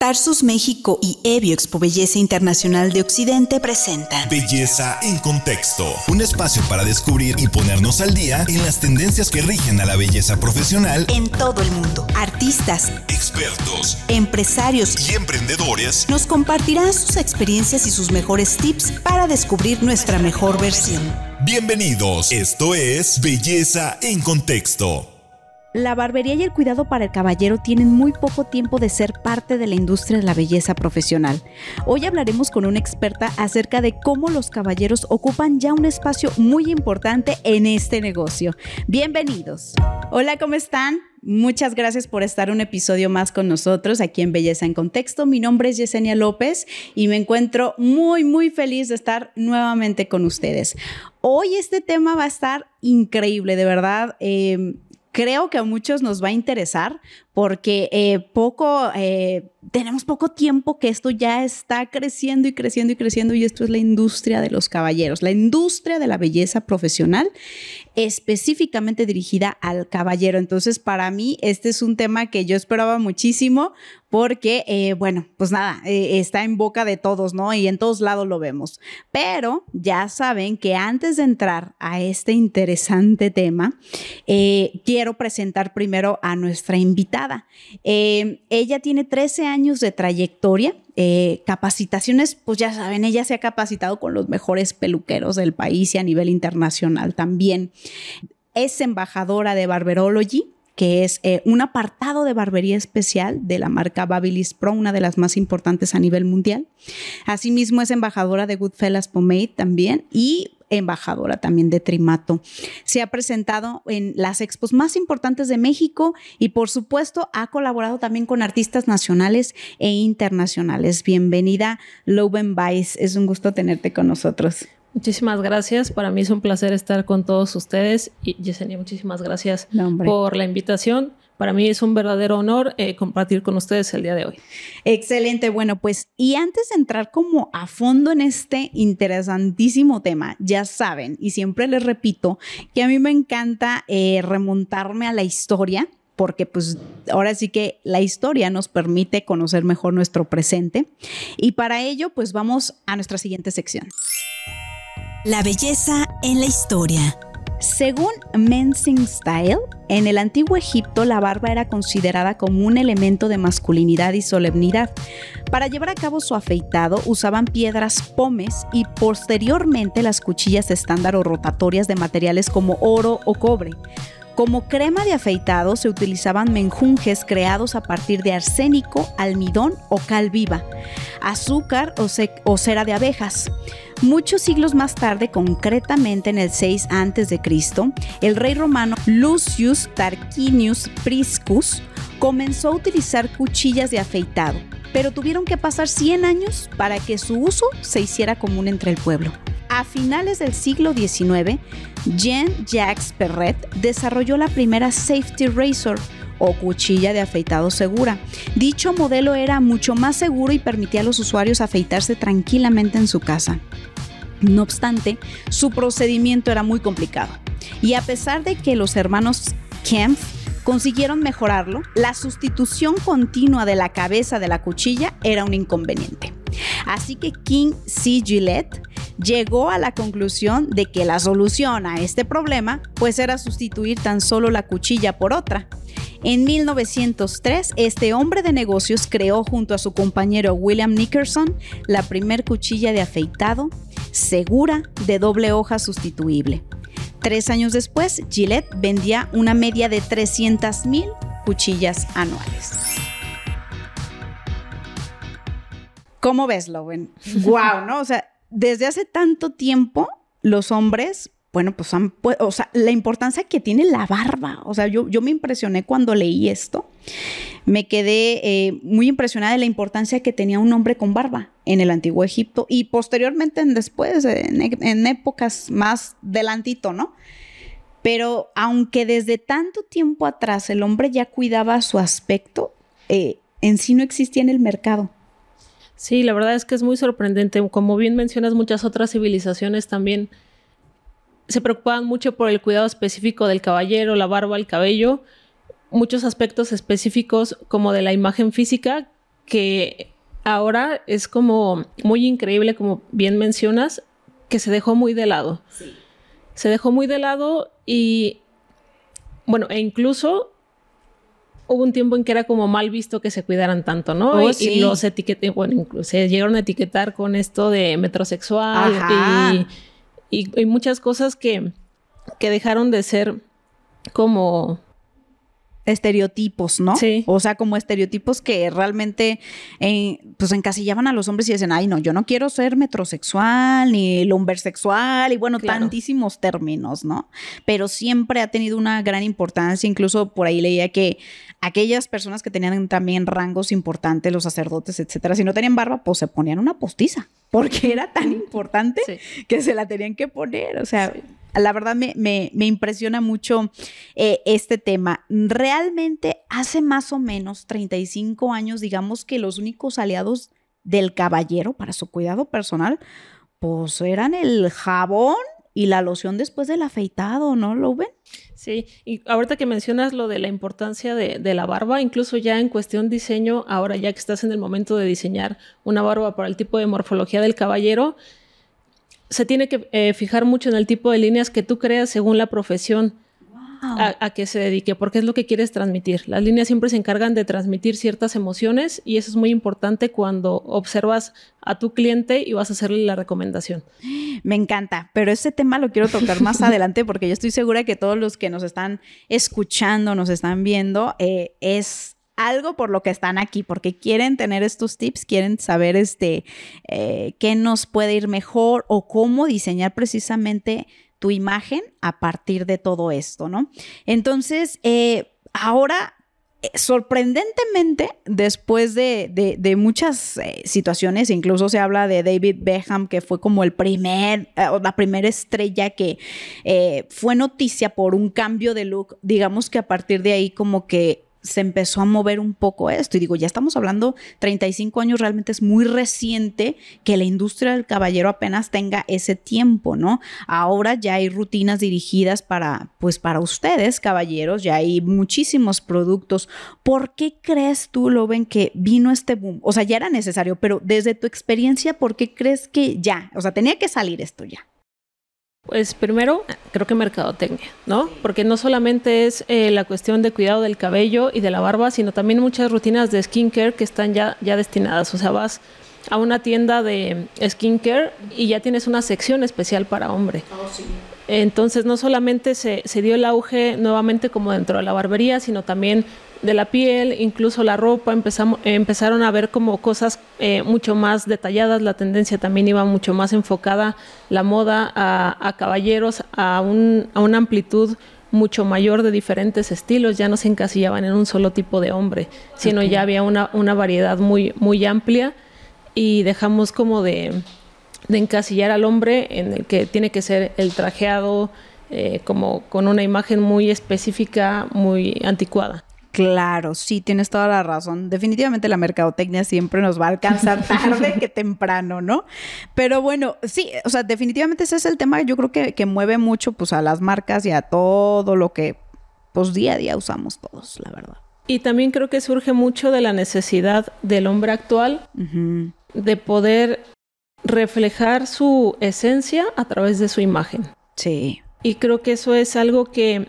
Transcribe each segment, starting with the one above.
Tarsus México y Evio Expo Belleza Internacional de Occidente presentan Belleza en Contexto, un espacio para descubrir y ponernos al día en las tendencias que rigen a la belleza profesional en todo el mundo. Artistas, expertos, empresarios y emprendedores nos compartirán sus experiencias y sus mejores tips para descubrir nuestra mejor versión. Bienvenidos, esto es Belleza en Contexto. La barbería y el cuidado para el caballero tienen muy poco tiempo de ser parte de la industria de la belleza profesional. Hoy hablaremos con una experta acerca de cómo los caballeros ocupan ya un espacio muy importante en este negocio. Bienvenidos. Hola, ¿cómo están? Muchas gracias por estar un episodio más con nosotros aquí en Belleza en Contexto. Mi nombre es Yesenia López y me encuentro muy, muy feliz de estar nuevamente con ustedes. Hoy este tema va a estar increíble, de verdad. Eh, creo que a muchos nos va a interesar porque eh, poco, eh, tenemos poco tiempo que esto ya está creciendo y creciendo y creciendo y esto es la industria de los caballeros, la industria de la belleza profesional específicamente dirigida al caballero. Entonces, para mí, este es un tema que yo esperaba muchísimo porque, eh, bueno, pues nada, eh, está en boca de todos, ¿no? Y en todos lados lo vemos. Pero ya saben que antes de entrar a este interesante tema, eh, quiero presentar primero a nuestra invitada. Ella tiene 13 años de trayectoria eh, capacitaciones, pues ya saben, ella se ha capacitado con los mejores peluqueros del país y a nivel internacional también. Es embajadora de Barberology, que es eh, un apartado de barbería especial de la marca Babyliss Pro, una de las más importantes a nivel mundial. Asimismo es embajadora de Goodfellas Pomade también y embajadora también de Trimato. Se ha presentado en las expos más importantes de México y por supuesto ha colaborado también con artistas nacionales e internacionales. Bienvenida, Loven Weiss. Es un gusto tenerte con nosotros. Muchísimas gracias. Para mí es un placer estar con todos ustedes. Y Yesenia, muchísimas gracias por la invitación. Para mí es un verdadero honor eh, compartir con ustedes el día de hoy. Excelente. Bueno, pues y antes de entrar como a fondo en este interesantísimo tema, ya saben, y siempre les repito, que a mí me encanta eh, remontarme a la historia porque pues ahora sí que la historia nos permite conocer mejor nuestro presente. Y para ello, pues vamos a nuestra siguiente sección. La belleza en la historia. Según Mensing Style, en el antiguo Egipto la barba era considerada como un elemento de masculinidad y solemnidad. Para llevar a cabo su afeitado usaban piedras pomes y posteriormente las cuchillas estándar o rotatorias de materiales como oro o cobre. Como crema de afeitado se utilizaban menjunjes creados a partir de arsénico, almidón o cal viva, azúcar o, cera de abejas. Muchos siglos más tarde, concretamente en el 6 a.C., el rey romano Lucius Tarquinius Priscus comenzó a utilizar cuchillas de afeitado, pero tuvieron que pasar 100 años para que su uso se hiciera común entre el pueblo. A finales del siglo XIX, Jean-Jacques Perret desarrolló la primera safety razor o cuchilla de afeitado segura. Dicho modelo era mucho más seguro y permitía a los usuarios afeitarse tranquilamente en su casa. No obstante, su procedimiento era muy complicado. Y a pesar de que los hermanos Kempf consiguieron mejorarlo, la sustitución continua de la cabeza de la cuchilla era un inconveniente. Así que King C. Gillette llegó a la conclusión de que la solución a este problema pues era sustituir tan solo la cuchilla por otra. En 1903, este hombre de negocios creó junto a su compañero William Nickerson la primer cuchilla de afeitado segura de doble hoja sustituible. Tres años después, Gillette vendía una media de 300.000 cuchillas anuales. ¿Cómo ves, Lowen? wow, ¿no? O sea, desde hace tanto tiempo los hombres, bueno, pues han, o sea, la importancia que tiene la barba. O sea, yo, yo me impresioné cuando leí esto. Me quedé eh, muy impresionada de la importancia que tenía un hombre con barba en el antiguo Egipto y posteriormente en después, en, épocas más delantito, ¿no? Pero aunque desde tanto tiempo atrás el hombre ya cuidaba su aspecto, eh, en sí no existía en el mercado. Sí, la verdad es que es muy sorprendente. Como bien mencionas, muchas otras civilizaciones también se preocupaban mucho por el cuidado específico del caballero, la barba, el cabello, muchos aspectos específicos como de la imagen física que ahora es como muy increíble, como bien mencionas, que se dejó muy de lado. Sí. Se dejó muy de lado y, bueno, e incluso hubo un tiempo en que era como mal visto que se cuidaran tanto, ¿no? Oh, y, los etiqueté, bueno, incluso se llegaron a etiquetar con esto de metrosexual y, y, muchas cosas que, que dejaron de ser como estereotipos, ¿no? Sí. O sea, como estereotipos que realmente eh, pues encasillaban a los hombres y decían, ay, no, yo no quiero ser metrosexual ni lumbersexual y bueno, tantísimos términos, ¿no? Pero siempre ha tenido una gran importancia, incluso por ahí leía que aquellas personas que tenían también rangos importantes, los sacerdotes, etcétera, si no tenían barba, pues se ponían una postiza, porque era tan importante que se la tenían que poner, o sea la verdad me, impresiona mucho eh, este tema. Realmente hace más o menos 35 años, digamos que los únicos aliados del caballero para su cuidado personal, pues eran el jabón y la loción después del afeitado, ¿no lo ven? Sí, y ahorita que mencionas lo de la importancia de, de, la barba, incluso ya en cuestión diseño, ahora ya que estás en el momento de diseñar una barba para el tipo de morfología del caballero, se tiene que eh, fijar mucho en el tipo de líneas que tú creas según la profesión a, que se dedique, porque es lo que quieres transmitir. Las líneas siempre se encargan de transmitir ciertas emociones y eso es muy importante cuando observas a tu cliente y vas a hacerle la recomendación. Me encanta, pero ese tema lo quiero tocar más adelante porque yo estoy segura que todos los que nos están escuchando, nos están viendo, eh, es algo por lo que están aquí, porque quieren tener estos tips, quieren saber este, eh, qué nos puede ir mejor o cómo diseñar precisamente tu imagen a partir de todo esto, ¿no? Entonces, eh, ahora eh, sorprendentemente, después de, muchas situaciones, incluso se habla de David Beckham, que fue como el primer, la primera estrella que fue noticia por un cambio de look, digamos que a partir de ahí como que se empezó a mover un poco esto. Y digo, ya estamos hablando 35 años, realmente es muy reciente que la industria del caballero apenas tenga ese tiempo, ¿no? Ahora ya hay rutinas dirigidas para, pues para ustedes, caballeros, ya hay muchísimos productos. ¿Por qué crees tú, Loven, que vino este boom? O sea, ya era necesario, pero desde tu experiencia, ¿por qué crees que ya? O sea, tenía que salir esto ya. Pues primero, creo que mercadotecnia, ¿no? Porque no solamente es eh, la cuestión de cuidado del cabello y de la barba, sino también muchas rutinas de skincare que están ya, ya destinadas. O sea, vas a una tienda de skincare y ya tienes una sección especial para hombre. Oh, Entonces, no solamente se, se dio el auge nuevamente como dentro de la barbería, sino también de la piel, incluso la ropa, empezamos, empezaron a ver como cosas eh, mucho más detalladas, la tendencia también iba mucho más enfocada, la moda a, caballeros, a, un, a una amplitud mucho mayor de diferentes estilos, ya no se encasillaban en un solo tipo de hombre, sino ya había una, una, variedad muy, muy amplia. Y dejamos como de, de, encasillar al hombre en el que tiene que ser el trajeado, eh, como con una imagen muy específica, muy anticuada. Claro, sí, tienes toda la razón. Definitivamente la mercadotecnia siempre nos va a alcanzar tarde que temprano, ¿no? Pero bueno, sí, o sea, definitivamente ese es el tema yo creo que, que mueve mucho pues a las marcas y a todo lo que pues día a día usamos todos, la verdad. Y también creo que surge mucho de la necesidad del hombre actual de poder reflejar su esencia a través de su imagen. Sí. Y creo que eso es algo que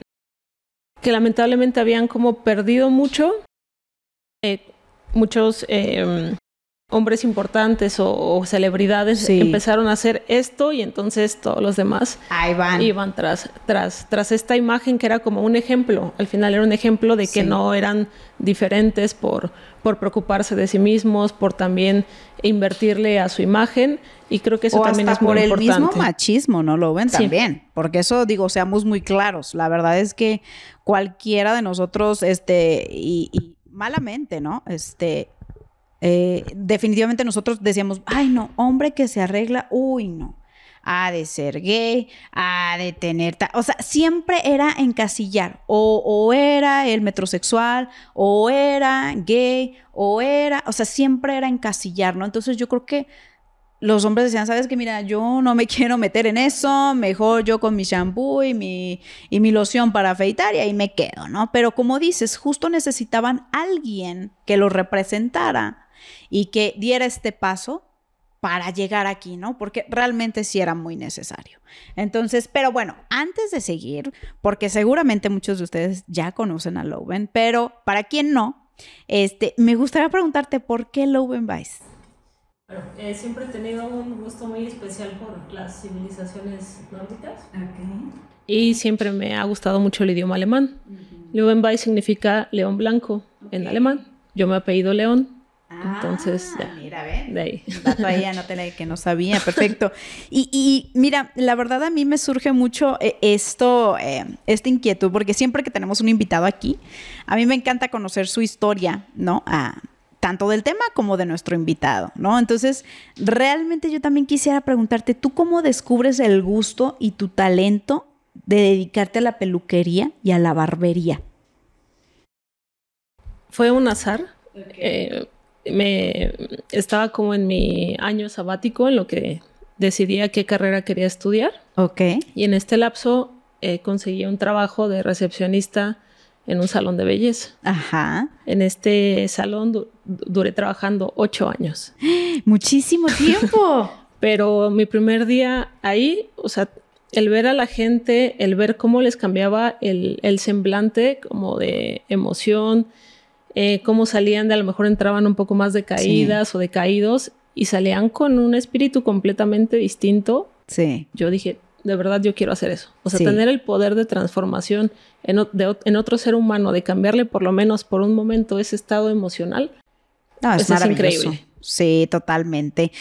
que lamentablemente habían como perdido mucho. Eh, muchos eh, hombres importantes o, celebridades empezaron a hacer esto y entonces todos los demás iban tras, tras, tras esta imagen que era como un ejemplo. Al final era un ejemplo de que no eran diferentes por, por preocuparse de sí mismos, por también invertirle a su imagen. Y creo que eso también es muy por el mismo machismo, ¿no lo ven? También. Porque eso, digo, seamos muy claros. La verdad es que cualquiera de nosotros, este, y, y malamente, ¿no? Este, eh, definitivamente nosotros decíamos, ay no, hombre que se arregla, uy no, ha de ser gay, ha de tener, o sea, siempre era encasillar, o, o, era el metrosexual, o era gay, o era, o sea, siempre era encasillar, ¿no? Entonces yo creo que los hombres decían, sabes que mira, yo no me quiero meter en eso, mejor yo con mi shampoo y mi, y mi loción para afeitar y ahí me quedo, ¿no? Pero como dices, justo necesitaban alguien que lo representara y que diera este paso para llegar aquí, ¿no? Porque realmente sí era muy necesario. Entonces, pero bueno, antes de seguir, porque seguramente muchos de ustedes ya conocen a Loven, pero para quien no, este, me gustaría preguntarte por qué Loven Vice. Bueno, eh, siempre he tenido un gusto muy especial por las civilizaciones nórdicas. Y siempre me ha gustado mucho el idioma alemán. Uh significa león blanco en alemán. Yo me apellido León, entonces, ah, Mira, ve. De ahí. Dato ahí, anótale que no sabía. Perfecto. Y, mira, la verdad a mí me surge mucho eh, esto, eh, esta inquietud, porque siempre que tenemos un invitado aquí, a mí me encanta conocer su historia, ¿no? tanto del tema como de nuestro invitado, ¿no? Entonces, realmente yo también quisiera preguntarte, ¿tú cómo descubres el gusto y tu talento de dedicarte a la peluquería y a la barbería? Fue un azar. Eh, me estaba como en mi año sabático en lo que decidía qué carrera quería estudiar. Ok. Y en este lapso eh, conseguí un trabajo de recepcionista en un salón de belleza. Ajá. En este salón duré trabajando ocho años. Muchísimo tiempo. Pero mi primer día ahí, o sea, el ver a la gente, el ver cómo les cambiaba el, el semblante como de emoción, eh, cómo salían de a lo mejor entraban un poco más decaídas o decaídos y salían con un espíritu completamente distinto. Sí. Yo dije, de verdad yo quiero hacer eso. O sea, tener el poder de transformación en, otro ser humano, de cambiarle por lo menos por un momento ese estado emocional. No, es, es increíble. Sí, totalmente.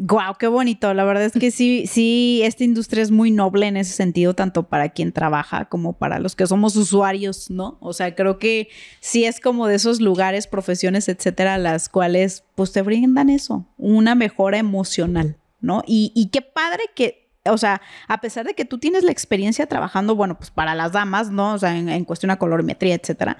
Guau, qué bonito. La verdad es que sí, sí, esta industria es muy noble en ese sentido, tanto para quien trabaja como para los que somos usuarios, ¿no? O sea, creo que sí es como de esos lugares, profesiones, etcétera, las cuales pues te brindan eso, una mejora emocional, ¿no? Y, y qué padre que o sea, a pesar de que tú tienes la experiencia trabajando, bueno, pues para las damas, ¿no? O sea, en, en cuestión a colorimetría, etcétera,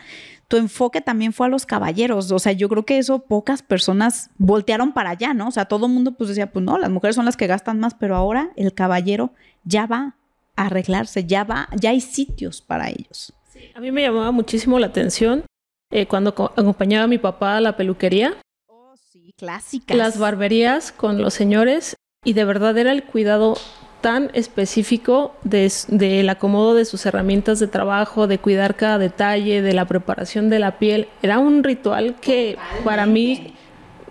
tu enfoque también fue a los caballeros. O sea, yo creo que eso pocas personas voltearon para allá, ¿no? O sea, todo el mundo pues decía, pues no, las mujeres son las que gastan más, pero ahora el caballero ya va a arreglarse, ya va, ya hay sitios para ellos. Sí, a mí me llamaba muchísimo la atención eh, cuando acompañaba a mi papá a la peluquería. Oh, sí, clásicas. Las barberías con los señores y de verdad era el cuidado tan específico del acomodo de sus herramientas de trabajo, de cuidar cada detalle, de la preparación de la piel. Era un ritual que para mí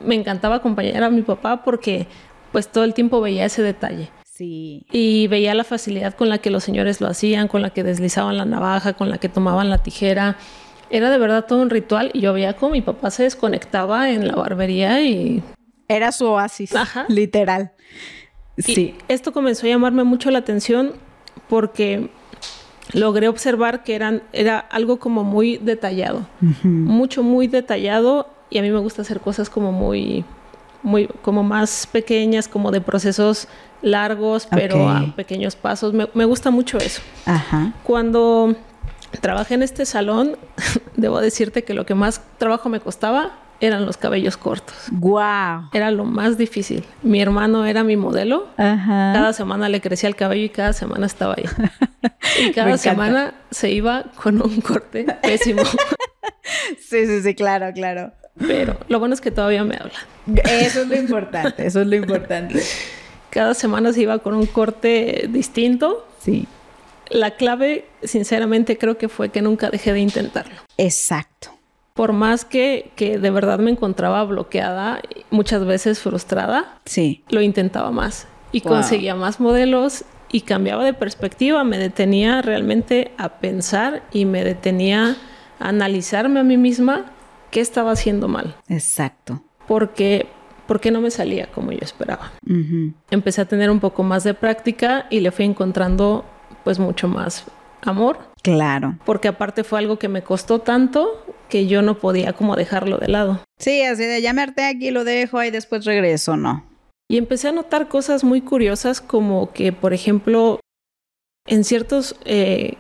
me encantaba acompañar a mi papá porque pues todo el tiempo veía ese detalle. Sí. Y veía la facilidad con la que los señores lo hacían, con la que deslizaban la navaja, con la que tomaban la tijera. Era de verdad todo un ritual y yo veía cómo mi papá se desconectaba en la barbería y... Era su oasis, literal. Sí. esto comenzó a llamarme mucho la atención porque logré observar que eran, era algo como muy detallado, mucho, muy detallado y a mí me gusta hacer cosas como muy, muy, como más pequeñas, como de procesos largos, pero a pequeños pasos. Me, me gusta mucho eso. Ajá. Cuando trabajé en este salón, debo decirte que lo que más trabajo me costaba eran los cabellos cortos. Wow. Era lo más difícil. Mi hermano era mi modelo. Ajá. Cada semana le crecía el cabello y cada semana estaba ahí. y cada semana se iba con un corte pésimo. sí, sí, sí, claro, claro. Pero lo bueno es que todavía me habla. Eso es lo importante, eso es lo importante. Cada semana se iba con un corte distinto. Sí. La clave, sinceramente, creo que fue que nunca dejé de intentarlo. Exacto por más que, que, de verdad me encontraba bloqueada, muchas veces frustrada, sí. lo intentaba más y conseguía más modelos y cambiaba de perspectiva, me detenía realmente a pensar y me detenía a analizarme a mí misma qué estaba haciendo mal. Exacto. Porque porque no me salía como yo esperaba. Empecé a tener un poco más de práctica y le fui encontrando pues mucho más amor. Claro. Porque aparte fue algo que me costó tanto que yo no podía como dejarlo de lado. Sí, así de llamarte aquí, lo dejo y después regreso, ¿no? Y empecé a notar cosas muy curiosas como que, por ejemplo, en ciertos eh,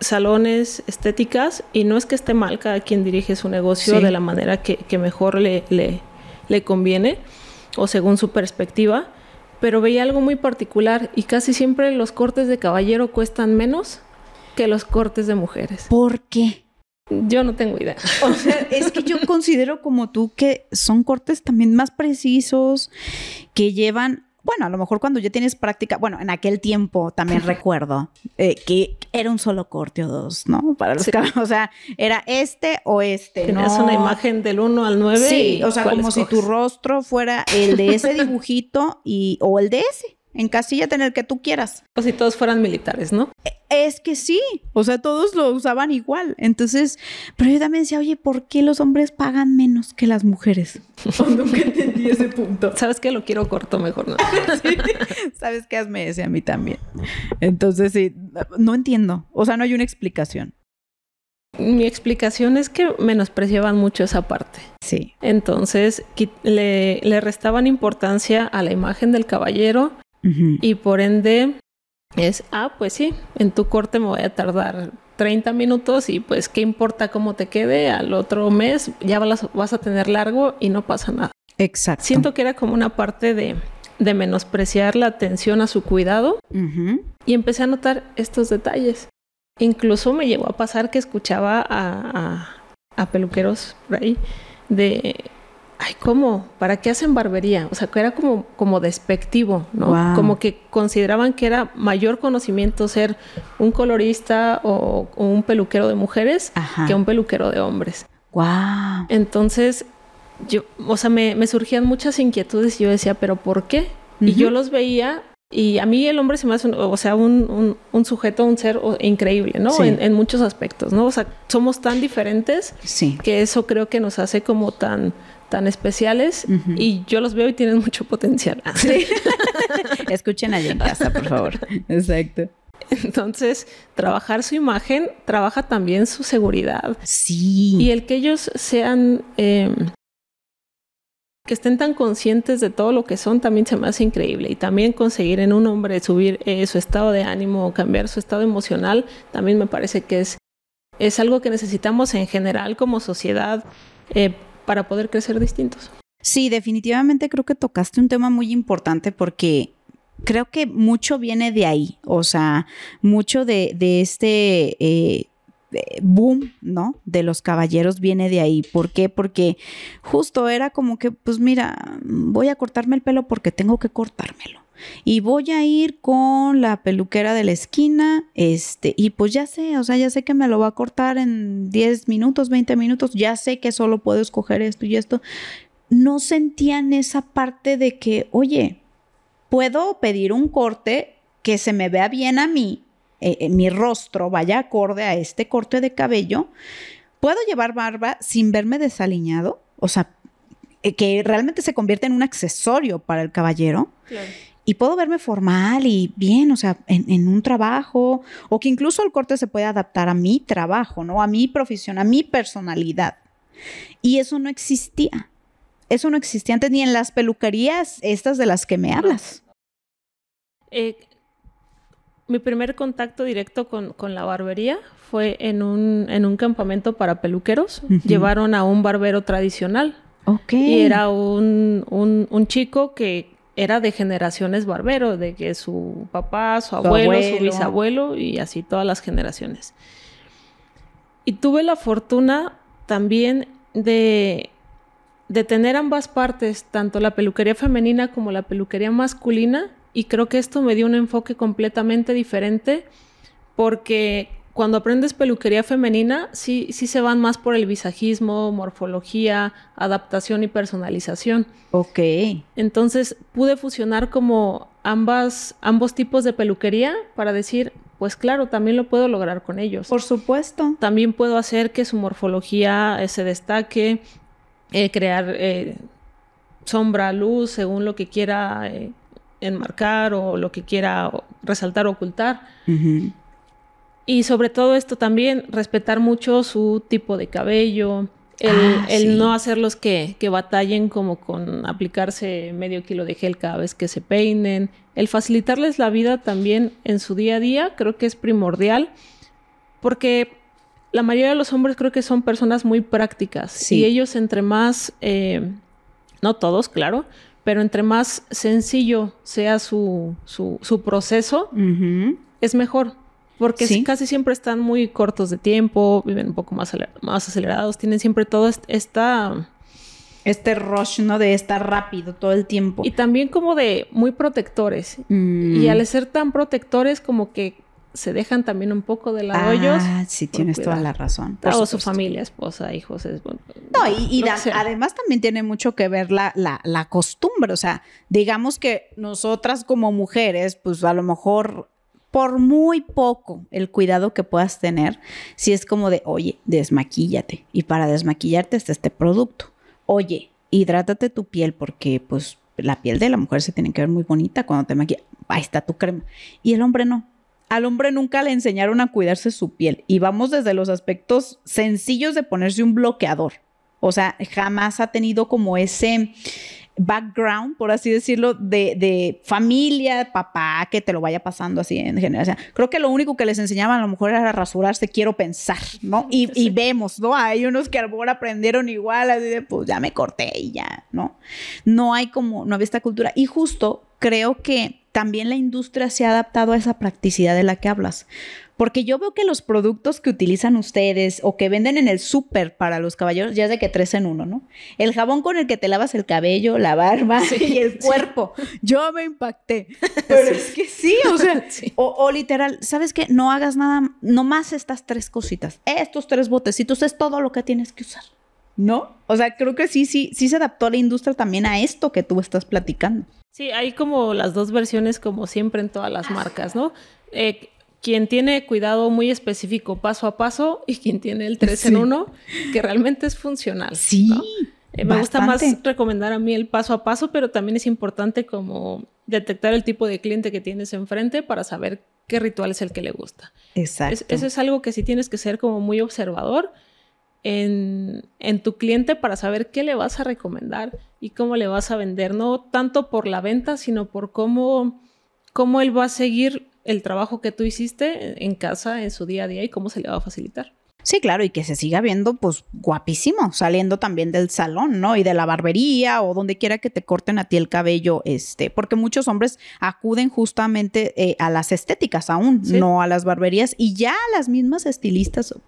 salones estéticas, y no es que esté mal, cada quien dirige su negocio de la manera que, que mejor le, le, le conviene o según su perspectiva, pero veía algo muy particular y casi siempre los cortes de caballero cuestan menos que los cortes de mujeres. ¿Por qué? Yo no tengo idea. O sea, es que yo considero como tú que son cortes también más precisos, que llevan, bueno, a lo mejor cuando ya tienes práctica, bueno, en aquel tiempo también recuerdo eh, que era un solo corte o dos, ¿no? Para los cabellos, o sea, era este o este. Tenías ¿no? una imagen del 1 al 9. Sí, o sea, como si tu rostro fuera el de ese dibujito y, o el de ese. Encasíllate en el que tú quieras. O si todos fueran militares, ¿no? Es que sí, o sea, todos lo usaban igual. Entonces, pero yo también decía, oye, ¿por qué los hombres pagan menos que las mujeres? Nunca entendí ese punto. ¿Sabes qué? Lo quiero corto mejor, ¿no? Sí. ¿Sabes qué? Hazme ese a mí también. Entonces, sí, no entiendo. O sea, no hay una explicación. Mi explicación es que menospreciaban mucho esa parte. Sí. Entonces, le, le restaban importancia a la imagen del caballero Y por ende es, ah, pues sí, en tu corte me voy a tardar 30 minutos y pues qué importa cómo te quede, al otro mes ya vas, a tener largo y no pasa nada. Exacto. Siento que era como una parte de, de menospreciar la atención a su cuidado y empecé a notar estos detalles. Incluso me llegó a pasar que escuchaba a, a- a peluqueros por ahí de, ay, ¿cómo? ¿Para qué hacen barbería? O sea, que era como, como despectivo, ¿no? Como que consideraban que era mayor conocimiento ser un colorista o, o un peluquero de mujeres Ajá. que un peluquero de hombres. Guau. Entonces, yo, o sea, me, me surgían muchas inquietudes y yo decía, ¿pero por qué? Y yo los veía y a mí el hombre se me hace, un- o sea, un, un- un sujeto, un ser increíble, ¿no? Sí. En, en muchos aspectos, ¿no? O sea, somos tan diferentes Sí. que eso creo que nos hace como tan tan especiales y yo los veo y tienen mucho potencial. Escuchen allá en casa, por favor. Exacto. Entonces, trabajar su imagen trabaja también su seguridad. Sí. Y el que ellos sean, eh, que estén tan conscientes de todo lo que son, también se me hace increíble. Y también conseguir en un hombre subir eh, su estado de ánimo, cambiar su estado emocional, también me parece que es, es algo que necesitamos en general como sociedad eh, para poder crecer distintos. Sí, definitivamente creo que tocaste un tema muy importante porque creo que mucho viene de ahí, o sea, mucho de, de este eh, boom, ¿no? De los caballeros viene de ahí. ¿Por qué? Porque justo era como que, pues mira, voy a cortarme el pelo porque tengo que cortármelo. Y voy a ir con la peluquera de la esquina, este, y pues ya sé, o sea, ya sé que me lo va a cortar en 10 minutos, 20 minutos, ya sé que solo puedo escoger esto y esto no sentían esa parte de que, oye, puedo pedir un corte que se me vea bien a mí, eh, eh, mi rostro vaya acorde a este corte de cabello, puedo llevar barba sin verme desaliñado, o sea, eh, que realmente se convierte en un accesorio para el caballero. Y puedo verme formal y bien, o sea, en, en un trabajo, o que incluso el corte se puede adaptar a mi trabajo, ¿no? A mi profesión, a mi personalidad. Y eso no existía. Eso no existía antes ni en las peluquerías estas de las que me hablas. Eh, mi primer contacto directo con, con la barbería fue en un, en un campamento para peluqueros. Llevaron a un barbero tradicional. Ok. Y era un, un, un chico que era de generaciones barbero, de que su papá, su abuelo, su abuelo. bisabuelo y así todas las generaciones. Y tuve la fortuna también de, de tener ambas partes, tanto la peluquería femenina como la peluquería masculina, y creo que esto me dio un enfoque completamente diferente porque cuando aprendes peluquería femenina, sí, sí se van más por el visajismo, morfología, adaptación y personalización. Ok. Entonces pude fusionar como ambas, ambos tipos de peluquería para decir, pues claro, también lo puedo lograr con ellos. Por supuesto. También puedo hacer que su morfología eh, se destaque, eh, crear eh, sombra, luz, según lo que quiera eh, enmarcar o lo que quiera resaltar o ocultar. Y sobre todo esto también, respetar mucho su tipo de cabello, el, Ah, el sí. no hacerlos que, que batallen como con aplicarse medio kilo de gel cada vez que se peinen, el facilitarles la vida también en su día a día, creo que es primordial, porque la mayoría de los hombres creo que son personas muy prácticas Sí. y ellos entre más, eh, no todos, claro, pero entre más sencillo sea su, su, su proceso, es mejor. Porque Sí. casi siempre están muy cortos de tiempo, viven un poco más, más acelerados, tienen siempre todo est- esta... Este rush, ¿no? De estar rápido todo el tiempo. Y también como de muy protectores. Mm. Y al ser tan protectores como que se dejan también un poco de lado ellos. Ah, sí, tienes toda la razón. O su familia, esposa, hijos. Es, bueno, No, y, da- además también tiene mucho que ver la, la, la costumbre. O sea, digamos que nosotras como mujeres, pues a lo mejor por muy poco el cuidado que puedas tener, si es como de, oye, desmaquíllate. Y para desmaquillarte está este producto. Oye, hidrátate tu piel porque pues la piel de la mujer se tiene que ver muy bonita cuando te maquillas. Ahí está tu crema. Y el hombre no. Al hombre nunca le enseñaron a cuidarse su piel. Y vamos desde los aspectos sencillos de ponerse un bloqueador. O sea, jamás ha tenido como ese background, por así decirlo, de, de familia, papá, que te lo vaya pasando así en generación. Creo que lo único que les enseñaban a lo mejor era rasurarse, quiero pensar, ¿no? Y, y vemos, ¿no? Hay unos que a lo mejor aprendieron igual, así de, pues ya me corté y ya, ¿no? No hay como, no había esta cultura. Y justo creo que también la industria se ha adaptado a esa practicidad de la que hablas. Porque yo veo que los productos que utilizan ustedes o que venden en el súper para los caballeros, ya es de que tres en uno, ¿no? El jabón con el que te lavas el cabello, la barba y el cuerpo. Yo me impacté. Pero es que sí, o sea, o literal, ¿sabes qué? No hagas nada, nomás estas tres cositas. Estos tres botecitos es todo lo que tienes que usar. ¿No? O sea, creo que sí, sí, sí se adaptó la industria también a esto que tú estás platicando. Sí, hay como las dos versiones como siempre en todas las marcas, ¿no? Eh, quien tiene cuidado muy específico paso a paso y quien tiene el 3 Sí. en 1 que realmente es funcional. Sí. ¿no? Eh, me gusta más recomendar a mí el paso a paso, pero también es importante como detectar el tipo de cliente que tienes enfrente para saber qué ritual es el que le gusta. Exacto. Es- eso es algo que sí tienes que ser como muy observador en, en tu cliente para saber qué le vas a recomendar y cómo le vas a vender, no tanto por la venta, sino por cómo, cómo él va a seguir el trabajo que tú hiciste en casa, en su día a día y cómo se le va a facilitar. Sí, claro, y que se siga viendo, pues, guapísimo, saliendo también del salón, ¿no? Y de la barbería o donde quiera que te corten a ti el cabello, este, porque muchos hombres acuden justamente eh, a las estéticas aún, Sí. no a las barberías, y ya las mismas estilistas o,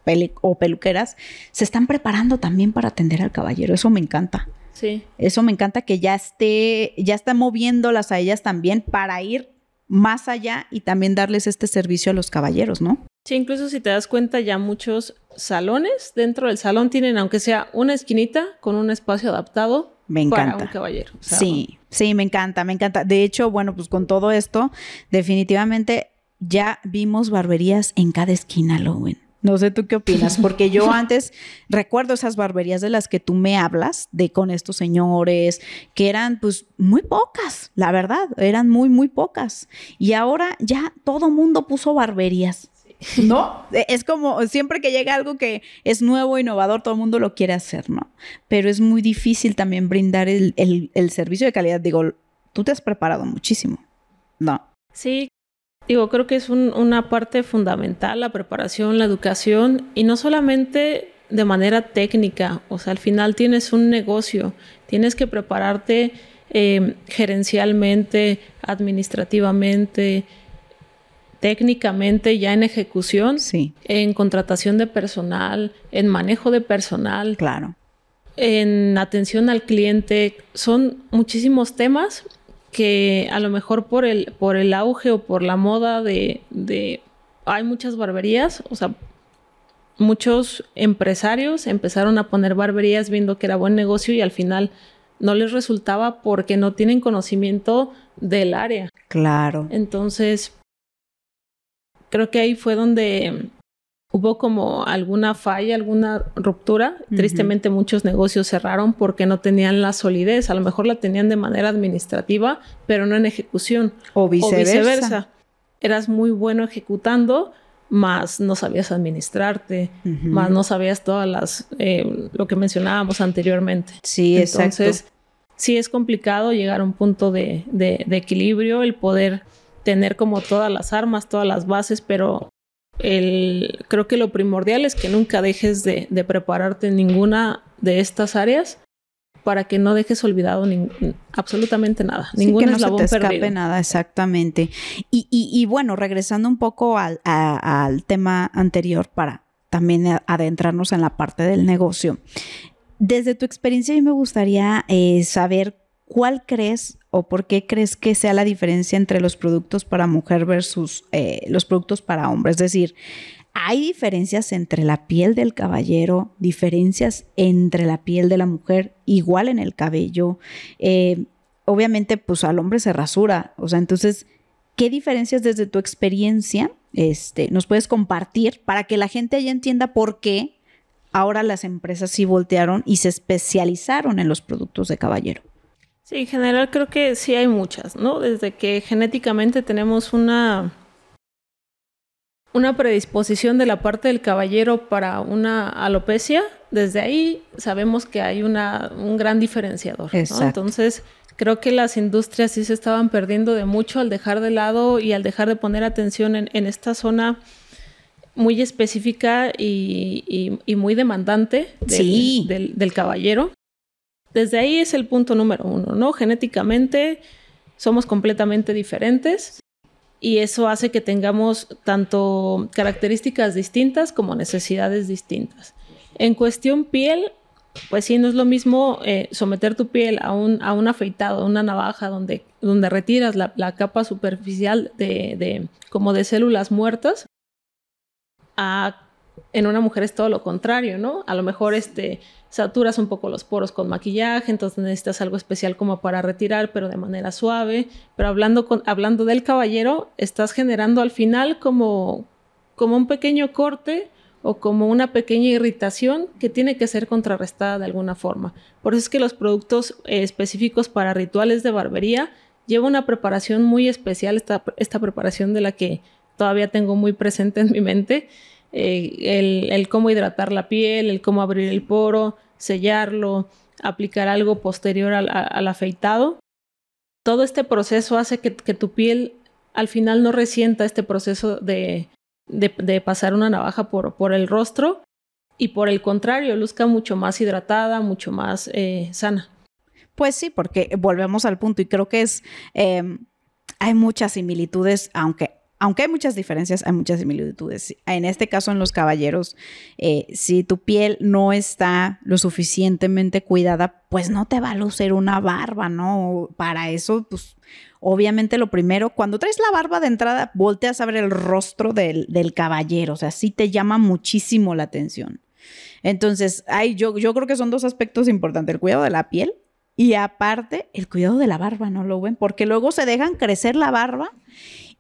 o peluqueras se están preparando también para atender al caballero, eso me encanta. Sí. Eso me encanta que ya esté, ya está moviéndolas a ellas también para ir más allá y también darles este servicio a los caballeros, ¿no? Sí, incluso si te das cuenta, ya muchos salones dentro del salón tienen, aunque sea una esquinita con un espacio adaptado Me para encanta. un caballero. O sea, Sí, sí, me encanta, me encanta. De hecho, bueno, pues con todo esto, definitivamente ya vimos barberías en cada esquina, Lowen. No sé tú qué opinas, porque yo antes recuerdo esas barberías de las que tú me hablas, de con estos señores, que eran pues muy pocas, la verdad, eran muy, muy pocas. Y ahora ya todo mundo puso barberías. ¿No? E- Es como siempre que llega algo que es nuevo, innovador, todo el mundo lo quiere hacer, ¿no? Pero es muy difícil también brindar el, el- el servicio de calidad. Digo, tú te has preparado muchísimo. No. Sí, digo, creo que es un- una parte fundamental la preparación, la educación, y no solamente de manera técnica, o sea, al final tienes un negocio, tienes que prepararte eh, gerencialmente, administrativamente, técnicamente, ya en ejecución, Sí, en contratación de personal, en manejo de personal, claro. en atención al cliente. Son muchísimos temas que a lo mejor por el, por el auge o por la moda de, de- hay muchas barberías, o sea, muchos empresarios empezaron a poner barberías viendo que era buen negocio y al final no les resultaba porque no tienen conocimiento del área. Claro. Entonces, creo que ahí fue donde hubo como alguna falla, alguna ruptura. Tristemente muchos negocios cerraron porque no tenían la solidez. A lo mejor la tenían de manera administrativa, pero no en ejecución. O viceversa. O viceversa. Eras muy bueno ejecutando, más no sabías administrarte, Ujú. más no sabías todas las, eh, lo que mencionábamos anteriormente. Sí, exacto. Entonces, sí es complicado llegar a un punto de, de- de equilibrio, el poder tener como todas las armas, todas las bases, pero el, creo que lo primordial es que nunca dejes de, de prepararte en ninguna de estas áreas para que no dejes olvidado absolutamente nada, ningún que no se te escape nada, exactamente. Y, bueno, regresando un poco al, tema anterior para también adentrarnos en la parte del negocio. Desde tu experiencia, a mí me gustaría eh, saber cuál crees o por qué crees que sea la diferencia entre los productos para mujer versus eh, los productos para hombre. Es decir, hay diferencias entre la piel del caballero, diferencias entre la piel de la mujer, igual en el cabello. Eh, obviamente, pues al hombre se rasura. O sea, entonces, ¿qué diferencias desde tu experiencia este, nos puedes compartir para que la gente ya entienda por qué ahora las empresas sí voltearon y se especializaron en los productos de caballero? Sí, en general creo que sí hay muchas, ¿no? Desde que genéticamente tenemos una una predisposición de la parte del caballero para una alopecia, desde ahí sabemos que hay una, un gran diferenciador. Entonces, creo que las industrias sí se estaban perdiendo de mucho al dejar de lado y al dejar de poner atención en, esta zona muy específica y, muy demandante del, del, caballero. Desde ahí es el punto número uno, ¿no? Genéticamente somos completamente diferentes y eso hace que tengamos tanto características distintas como necesidades distintas. En cuestión piel, pues sí, no es lo mismo eh, someter tu piel a un, a un afeitado, a una navaja donde, donde retiras la, capa superficial de, de, como de células muertas, a en una mujer es todo lo contrario, ¿no? A lo mejor este, saturas un poco los poros con maquillaje, entonces necesitas algo especial como para retirar, pero de manera suave. Pero hablando, hablando del caballero, estás generando al final como, como un pequeño corte o como una pequeña irritación que tiene que ser contrarrestada de alguna forma. Por eso es que los productos eh, específicos para rituales de barbería llevan una preparación muy especial, esta, esta preparación de la que todavía tengo muy presente en mi mente eh, el, cómo hidratar la piel, el cómo abrir el poro, sellarlo, aplicar algo posterior al, afeitado. Todo este proceso hace que, tu piel al final no resienta este proceso de, pasar una navaja por, por, el rostro y por el contrario, luzca mucho más hidratada, mucho más eh, sana. Pues sí, porque volvemos al punto y creo que es, eh, hay muchas similitudes, aunque aunque hay muchas diferencias, hay muchas similitudes. En este caso, en los caballeros, eh, si tu piel no está lo suficientemente cuidada, pues no te va a lucir una barba, ¿no? Para eso, pues obviamente lo primero, cuando traes la barba de entrada, volteas a ver el rostro del, caballero, o sea, sí te llama muchísimo la atención. Entonces, hay, yo, yo creo que son dos aspectos importantes, el cuidado de la piel y aparte el cuidado de la barba, ¿no lo ven? Porque luego se dejan crecer la barba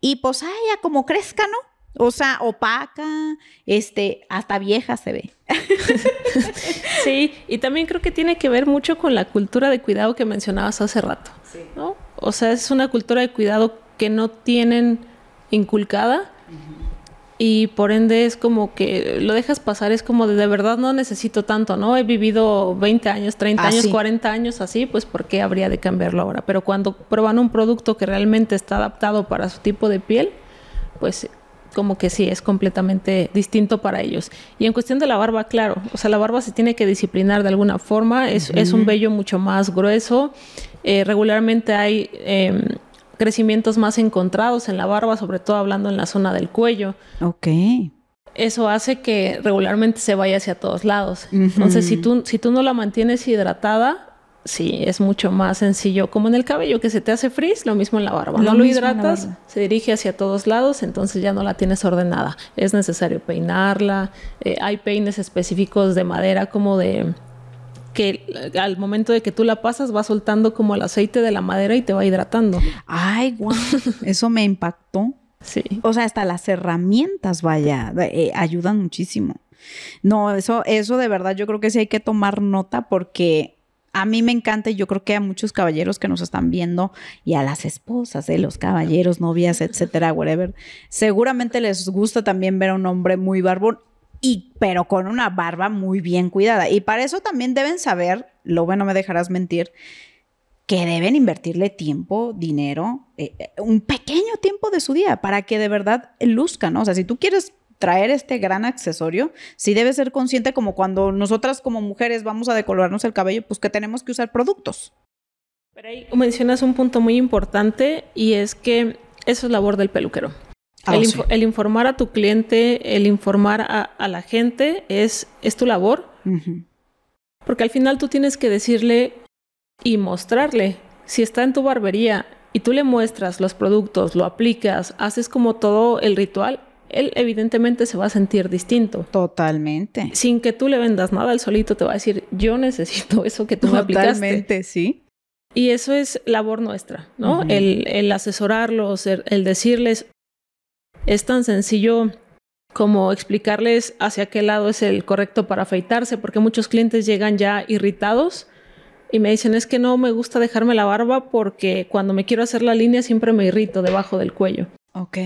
y pues, ay, ya como crezca, ¿no? O sea, opaca, este, hasta vieja se ve. sí, y también creo que tiene que ver mucho con la cultura de cuidado que mencionabas hace rato, ¿no? O sea, es una cultura de cuidado que no tienen inculcada y por ende es como que lo dejas pasar, es como de, de verdad no necesito tanto, ¿no? He vivido 20 años, 30 ah, años, 40 años así, pues ¿por qué habría de cambiarlo ahora? Pero cuando prueban un producto que realmente está adaptado para su tipo de piel, pues como que sí, es completamente distinto para ellos. Y en cuestión de la barba, claro, o sea, la barba se tiene que disciplinar de alguna forma, es, es un vello mucho más grueso, eh, regularmente hay... Em, crecimientos más encontrados en la barba, sobre todo hablando en la zona del cuello. Ok. Eso hace que regularmente se vaya hacia todos lados. Entonces, si tú, si tú no la mantienes hidratada, sí, es mucho más sencillo. Como en el cabello, que se te hace frizz, lo mismo en la barba. no lo hidratas, se dirige hacia todos lados, entonces ya no la tienes ordenada. Es necesario peinarla. Eh, hay peines específicos de madera como de que al momento de que tú la pasas va soltando como el aceite de la madera y te va hidratando. Ay, guau, eso me impactó. Sí. O sea, hasta las herramientas, vaya, eh, ayudan muchísimo. No, eso, eso de verdad yo creo que sí hay que tomar nota porque a mí me encanta y yo creo que a muchos caballeros que nos están viendo y a las esposas de los caballeros, novias, etcétera, whatever, seguramente les gusta también ver a un hombre muy barbón y pero con una barba muy bien cuidada. Y para eso también deben saber, lo bueno me dejarás mentir, que deben invertirle tiempo, dinero, eh, eh, un pequeño tiempo de su día para que de verdad luzca, ¿no? O sea, si tú quieres traer este gran accesorio, sí debe ser consciente como cuando nosotras como mujeres vamos a decolorarnos el cabello, pues que tenemos que usar productos. Pero ahí mencionas un punto muy importante y es que eso es labor del peluquero. Ah, el, informar a tu cliente, el informar a, la gente es, es tu labor. Porque al final tú tienes que decirle y mostrarle. Si está en tu barbería y tú le muestras los productos, lo aplicas, haces como todo el ritual, él evidentemente se va a sentir distinto. Totalmente. Sin que tú le vendas nada, él solito te va a decir, yo necesito eso que tú me aplicaste. Totalmente, sí. Y eso es labor nuestra, ¿no? el, el, asesorarlos, el, decirles, es tan sencillo como explicarles hacia qué lado es el correcto para afeitarse, porque muchos clientes llegan ya irritados y me dicen, es que no me gusta dejarme la barba porque cuando me quiero hacer la línea siempre me irrito debajo del cuello. Ok.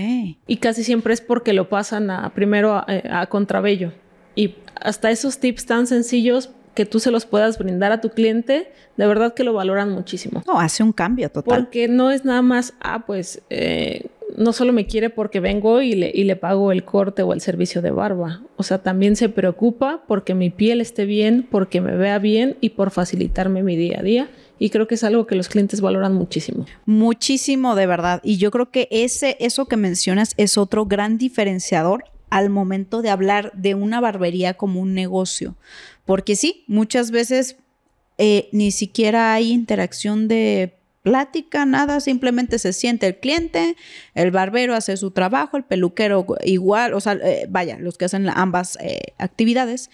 Y casi siempre es porque lo pasan a, primero a, eh, a contrabello. Y hasta esos tips tan sencillos que tú se los puedas brindar a tu cliente, de verdad que lo valoran muchísimo. No, hace un cambio total. Porque no es nada más, ah, pues eh, no solo me quiere porque vengo y le, y le pago el corte o el servicio de barba. O sea, también se preocupa porque mi piel esté bien, porque me vea bien y por facilitarme mi día a día y creo que es algo que los clientes valoran muchísimo. Muchísimo, de verdad. Y yo creo que ese, eso que mencionas es otro gran diferenciador al momento de hablar de una barbería como un negocio. Porque sí, muchas veces eh, ni siquiera hay interacción de plática, nada, simplemente se siente el cliente, el barbero hace su trabajo, el peluquero igual, o sea, eh, vaya, los que hacen ambas eh, actividades.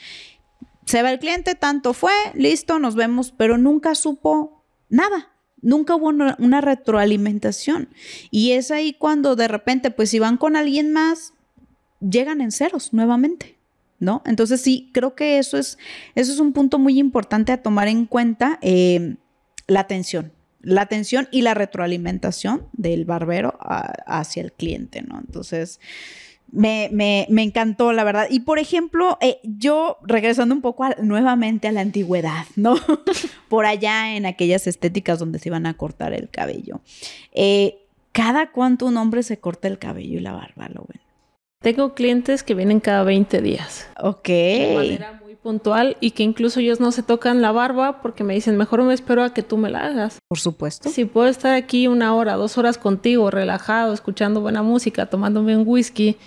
Se va el cliente, tanto fue, listo, nos vemos, pero nunca supo nada. Nunca hubo una, retroalimentación. Y es ahí cuando de repente, pues si van con alguien más, llegan en ceros nuevamente. ¿No? Entonces sí, creo que eso es, eso es un punto muy importante a tomar en cuenta, eh, la atención, la atención y la retroalimentación del barbero hacia el cliente, ¿no? Entonces, me, me, me, encantó, la verdad. Y por ejemplo, eh, yo regresando un poco nuevamente a la antigüedad, ¿no? por allá en aquellas estéticas donde se iban a cortar el cabello. Eh, ¿Cada cuánto un hombre se corta el cabello y la barba, lo ven? Tengo clientes que vienen cada 20 días. Ok. De manera muy puntual y que incluso ellos no se tocan la barba porque me dicen, mejor me espero a que tú me la hagas. Por supuesto. Si puedo estar aquí una hora, dos horas contigo, relajado, escuchando buena música, tomándome un whisky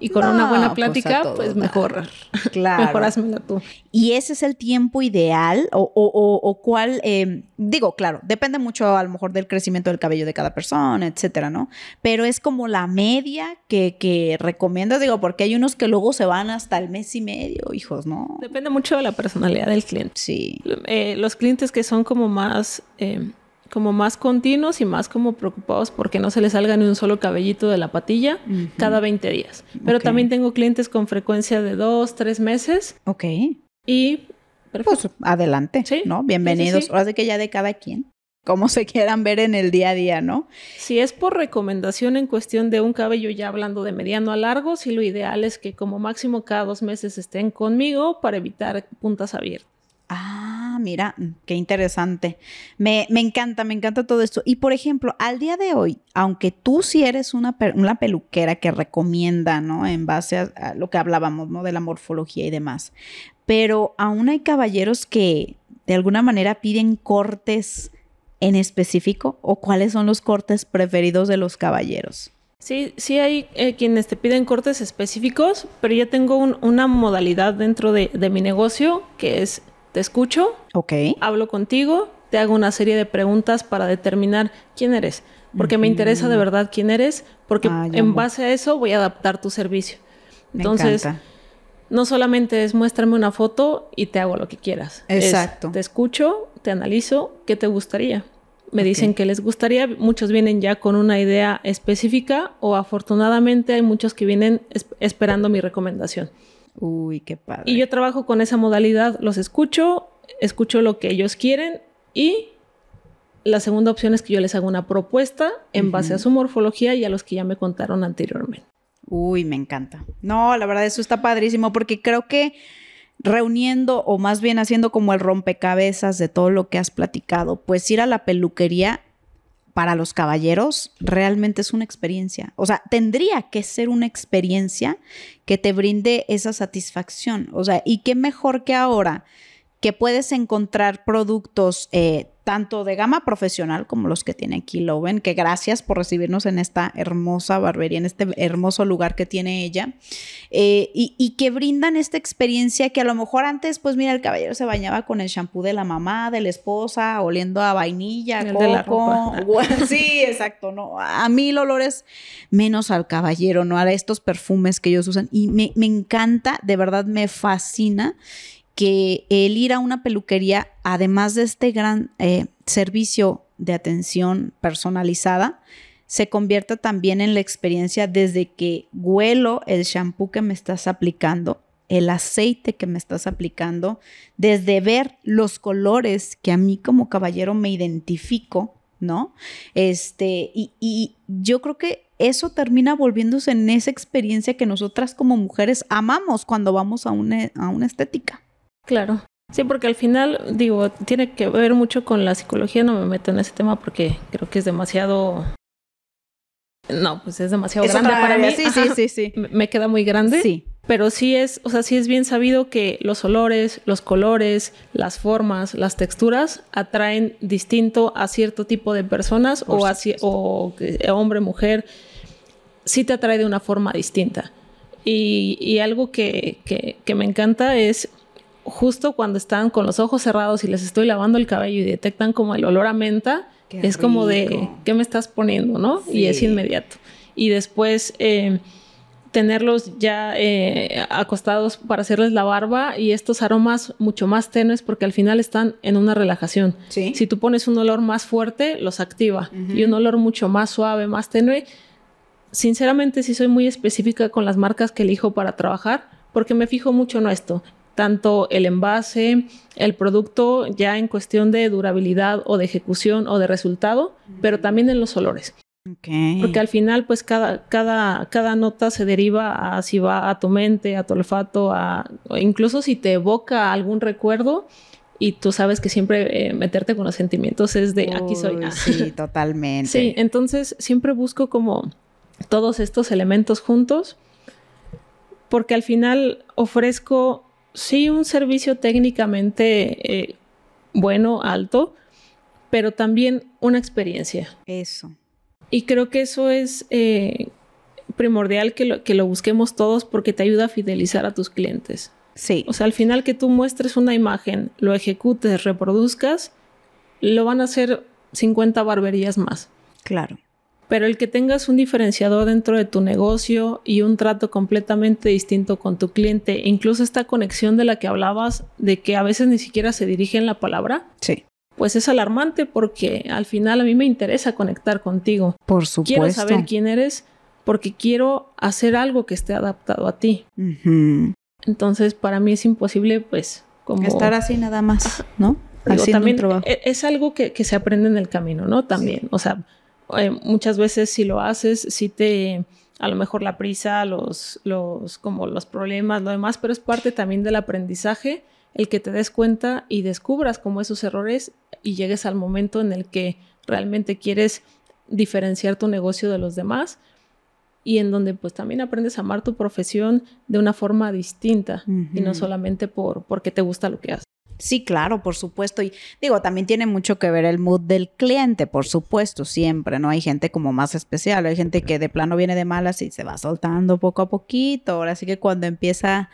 y con una buena pues, plática, pues, mejor. Claro. Mejor tú. Y ese es el tiempo ideal o, o, o, cuál, em, digo, claro, depende mucho a lo mejor del crecimiento del cabello de cada persona, etcétera, ¿no? Pero es como la media que, que recomiendas, digo, porque hay unos que luego se van hasta el mes y medio, hijos, ¿no? Depende mucho de la personalidad del cliente. Sí. Eh, los clientes que son como más... Eh, como más continuos y más como preocupados porque no se les salga ni un solo cabellito de la patilla cada 20 días. Pero también tengo clientes con frecuencia de dos, tres meses. Ok. Y... Pues adelante, sí. ¿no? Bienvenidos. Ahora de que ya de cada quien como se quieran ver en el día a día, ¿no? Si es por recomendación en cuestión de un cabello ya hablando de mediano a largo, sí lo ideal es que como máximo cada dos meses estén conmigo para evitar puntas abiertas. Ah, mira, mm, qué interesante. Me, encanta, me encanta todo esto. Y por ejemplo, al día de hoy, aunque tú sí eres una, una peluquera que recomienda, ¿no? En base a, lo que hablábamos, ¿no? De la morfología y demás. Pero aún hay caballeros que de alguna manera piden cortes en específico o cuáles son los cortes preferidos de los caballeros. Sí, sí hay eh, quienes te piden cortes específicos, pero yo tengo una modalidad dentro de, de mi negocio que es te escucho, okay. hablo contigo, te hago una serie de preguntas para determinar quién eres, porque me interesa de verdad quién eres, porque en base a eso voy a adaptar tu servicio. Entonces, no solamente es muéstrame una foto y te hago lo que quieras. Exacto. te escucho, te analizo, ¿qué te gustaría? Me dicen que les gustaría, muchos vienen ya con una idea específica o afortunadamente hay muchos que vienen esperando mi recomendación. Uy, qué padre. Y yo trabajo con esa modalidad, los escucho, escucho lo que ellos quieren y la segunda opción es que yo les hago una propuesta en base a su morfología y a los que ya me contaron anteriormente. Uy, me encanta. No, la verdad eso está padrísimo porque creo que reuniendo o más bien haciendo como el rompecabezas de todo lo que has platicado, pues ir a la peluquería para los caballeros realmente es una experiencia. O sea, tendría que ser una experiencia que te brinde esa satisfacción. O sea, y qué mejor que ahora que puedes encontrar productos eh, tanto de gama profesional como los que tiene aquí Loven, que gracias por recibirnos en esta hermosa barbería, en este hermoso lugar que tiene ella, eh, y, que brindan esta experiencia que a lo mejor antes, pues mira, el caballero se bañaba con el shampoo de la mamá, de la esposa, oliendo a vainilla, coco. De la ropa. Sí, exacto, no. A mí el olor es menos al caballero, no a estos perfumes que ellos usan, y me, me encanta, de verdad me fascina que el ir a una peluquería, además de este gran eh, servicio de atención personalizada, se convierta también en la experiencia desde que huelo el shampoo que me estás aplicando, el aceite que me estás aplicando, desde ver los colores que a mí como caballero me identifico, ¿no? Este, y, y yo creo que eso termina volviéndose en esa experiencia que nosotras como mujeres amamos cuando vamos a una, a una estética. Claro. Sí, porque al final, digo, tiene que ver mucho con la psicología, no me meto en ese tema porque creo que es demasiado... No, pues es demasiado grande para mí. Sí, sí, sí, sí. Me queda muy grande. Sí. Pero sí es, o sea, sí es bien sabido que los olores, los colores, las formas, las texturas atraen distinto a cierto tipo de personas o, a, o hombre, mujer. Sí te atrae de una forma distinta. Y, algo que, que me encanta es justo cuando están con los ojos cerrados y les estoy lavando el cabello y detectan como el olor a menta, es como de, ¿qué me estás poniendo? ¿No? Y es inmediato. Y después eh, tenerlos ya eh, acostados para hacerles la barba y estos aromas mucho más tenues porque al final están en una relajación. Si tú pones un olor más fuerte, los activa. Y un olor mucho más suave, más tenue. Sinceramente, sí soy muy específica con las marcas que elijo para trabajar porque me fijo mucho en esto tanto el envase, el producto ya en cuestión de durabilidad o de ejecución o de resultado, pero también en los olores. Porque al final, pues cada, cada, cada nota se deriva a si va a tu mente, a tu olfato, a, incluso si te evoca algún recuerdo y tú sabes que siempre eh, meterte con los sentimientos es de aquí soy. sí, totalmente. Sí, entonces siempre busco como todos estos elementos juntos porque al final ofrezco sí un servicio técnicamente eh, bueno, alto, pero también una experiencia. Eso. Y creo que eso es eh, primordial que lo, que lo busquemos todos porque te ayuda a fidelizar a tus clientes. Sí. O sea, al final que tú muestres una imagen, lo ejecutes, reproduzcas, lo van a hacer 50 barberías más. Claro pero el que tengas un diferenciador dentro de tu negocio y un trato completamente distinto con tu cliente, incluso esta conexión de la que hablabas, de que a veces ni siquiera se dirigen la palabra. Sí. Pues es alarmante porque al final a mí me interesa conectar contigo. Por supuesto. Quiero saber quién eres porque quiero hacer algo que esté adaptado a ti. Entonces, para mí es imposible, pues, como... Estar así nada más, ¿no? también e, es algo que, se aprende en el camino, ¿no? También, o sea, eh, muchas veces si lo haces, si te a lo mejor la prisa, los, los, como los problemas, lo demás, pero es parte también del aprendizaje el que te des cuenta y descubras como esos errores y llegues al momento en el que realmente quieres diferenciar tu negocio de los demás y en donde pues también aprendes a amar tu profesión de una forma distinta y no solamente por porque te gusta lo que haces. Sí, claro, por supuesto. Y digo, también tiene mucho que ver el mood del cliente, por supuesto, siempre, ¿no? Hay gente como más especial, hay gente que de plano viene de malas y se va soltando poco a poquito. Ahora sí que cuando empieza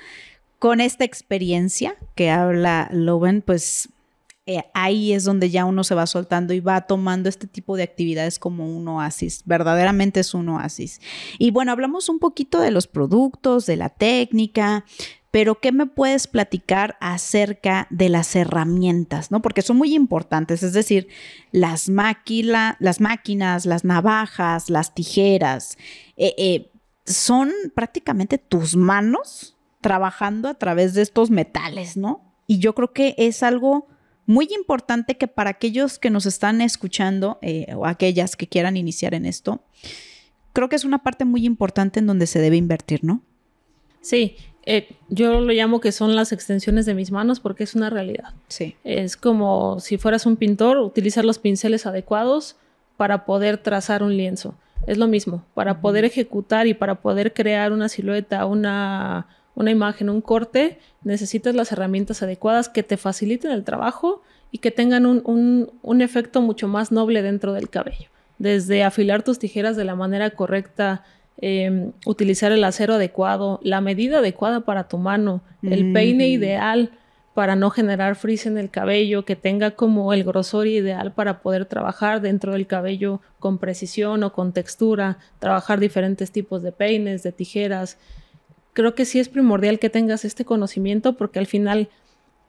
con esta experiencia que habla Loven, pues eh, ahí es donde ya uno se va soltando y va tomando este tipo de actividades como un oasis. Verdaderamente es un oasis. Y bueno, hablamos un poquito de los productos, de la técnica, pero ¿qué me puedes platicar acerca de las herramientas? ¿no? Porque son muy importantes, es decir, las, las máquinas, las navajas, las tijeras, eh, eh, son prácticamente tus manos trabajando a través de estos metales, ¿no? Y yo creo que es algo muy importante que para aquellos que nos están escuchando eh, o aquellas que quieran iniciar en esto, creo que es una parte muy importante en donde se debe invertir, ¿no? Sí, eh, yo lo llamo que son las extensiones de mis manos porque es una realidad. Sí. Es como si fueras un pintor, utilizar los pinceles adecuados para poder trazar un lienzo. Es lo mismo, para poder ejecutar y para poder crear una silueta, una, una imagen, un corte, necesitas las herramientas adecuadas que te faciliten el trabajo y que tengan un, un, efecto mucho más noble dentro del cabello. Desde afilar tus tijeras de la manera correcta, em, utilizar el acero adecuado, la medida adecuada para tu mano, el peine ideal para no generar frizz en el cabello, que tenga como el grosor ideal para poder trabajar dentro del cabello con precisión o con textura, trabajar diferentes tipos de peines, de tijeras. Creo que sí es primordial que tengas este conocimiento porque al final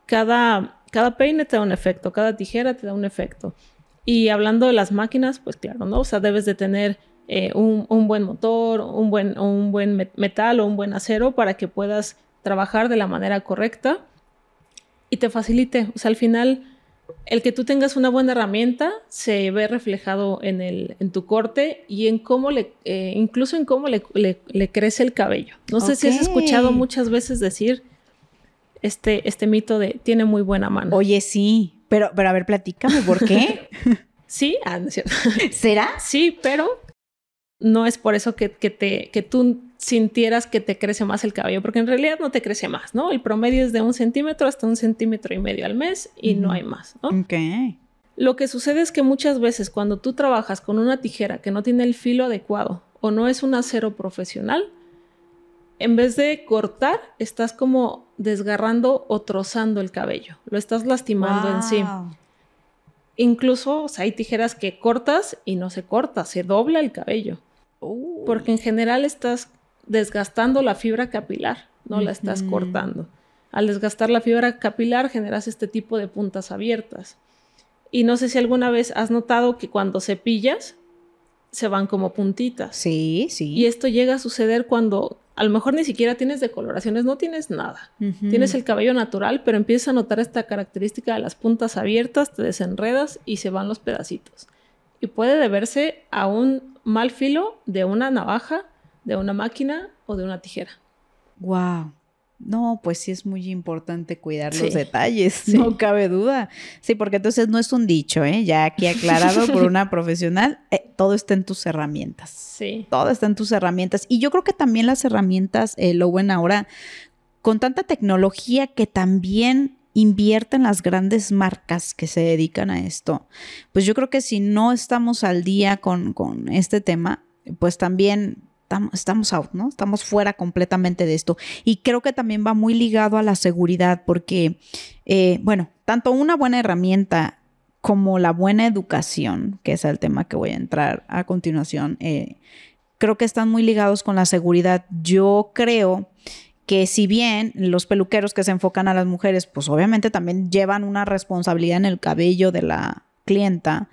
cada, cada peine te da un efecto, cada tijera te da un efecto. Y hablando de las máquinas, pues claro, ¿no? O sea, debes de tener eh, un, un, buen motor, un buen, un buen metal o un buen acero para que puedas trabajar de la manera correcta y te facilite. O sea, al final, el que tú tengas una buena herramienta se ve reflejado en, el, en tu corte y en cómo le, eh, incluso en cómo le, crece el cabello. No sé si has escuchado muchas veces decir este, este mito de tiene muy buena mano. Oye, sí, pero, pero a ver, platícame, ¿por qué? sí, ah, no es cierto. ¿Será? Sí, pero no es por eso que, te, que tú sintieras que te crece más el cabello, porque en realidad no te crece más, ¿no? El promedio es de un centímetro hasta un centímetro y medio al mes y no hay más, ¿no? Ok. Lo que sucede es que muchas veces cuando tú trabajas con una tijera que no tiene el filo adecuado o no es un acero profesional, en vez de cortar, estás como desgarrando o trozando el cabello, lo estás lastimando en sí. Incluso hay tijeras que cortas y no se corta, se dobla el cabello. Porque en general estás desgastando la fibra capilar, no la estás cortando. Al desgastar la fibra capilar generas este tipo de puntas abiertas. Y no sé si alguna vez has notado que cuando cepillas se van como puntitas. Sí, sí. Y esto llega a suceder cuando a lo mejor ni siquiera tienes decoloraciones, no tienes nada. Tienes el cabello natural, pero empiezas a notar esta característica de las puntas abiertas, te desenredas y se van los pedacitos. Y puede deberse a un mal filo de una navaja, de una máquina o de una tijera. Wow. No, pues sí es muy importante cuidar los detalles, no cabe duda. Sí, porque entonces no es un dicho, ¿eh? Ya aquí aclarado por una profesional, eh, todo está en tus herramientas. Sí. Todo está en tus herramientas. Y yo creo que también las herramientas, eh, lo bueno ahora, con tanta tecnología que también invierten las grandes marcas que se dedican a esto, pues yo creo que si no estamos al día con, este tema, pues también estamos out, ¿no? Estamos fuera completamente de esto. Y creo que también va muy ligado a la seguridad, porque, eh, bueno, tanto una buena herramienta como la buena educación, que es el tema que voy a entrar a continuación, eh, creo que están muy ligados con la seguridad. Yo creo que si bien los peluqueros que se enfocan a las mujeres, pues obviamente también llevan una responsabilidad en el cabello de la clienta,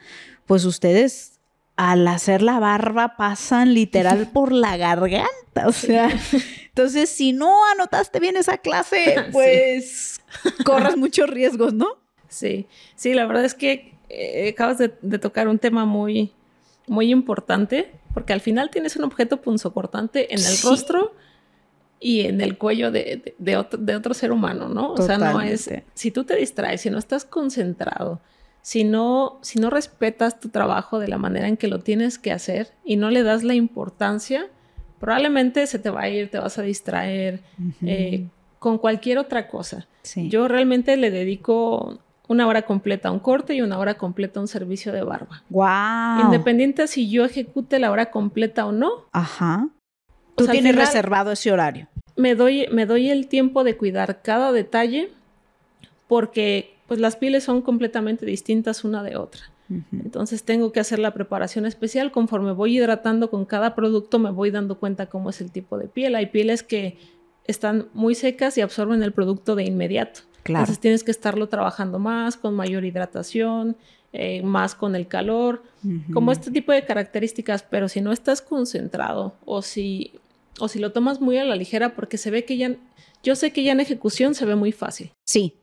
pues ustedes al hacer la barba pasan literal por la garganta, o sea, entonces si no anotaste bien esa clase, pues corras muchos riesgos, ¿no? Sí, sí, la verdad es que eh, acabas de, tocar un tema muy, muy importante, porque al final tienes un objeto punzocortante en el rostro y en el cuello de, de, otro, ser humano, ¿no? O sea, no es, si tú te distraes, si no estás concentrado, si no, si no respetas tu trabajo de la manera en que lo tienes que hacer y no le das la importancia, probablemente se te va a ir, te vas a distraer eh, con cualquier otra cosa. Yo realmente le dedico una hora completa a un corte y una hora completa a un servicio de barba. Wow. Independiente si yo ejecute la hora completa o no. Ajá. Tú tienes reservado ese horario. Me doy, me doy el tiempo de cuidar cada detalle porque pues las pieles son completamente distintas una de otra. Entonces tengo que hacer la preparación especial. Conforme voy hidratando con cada producto, me voy dando cuenta cómo es el tipo de piel. Hay pieles que están muy secas y absorben el producto de inmediato. Entonces tienes que estarlo trabajando más, con mayor hidratación, eh, más con el calor, como este tipo de características. Pero si no estás concentrado o si o si lo tomas muy a la ligera porque se ve que ya, yo sé que ya en ejecución se ve muy fácil. Sí.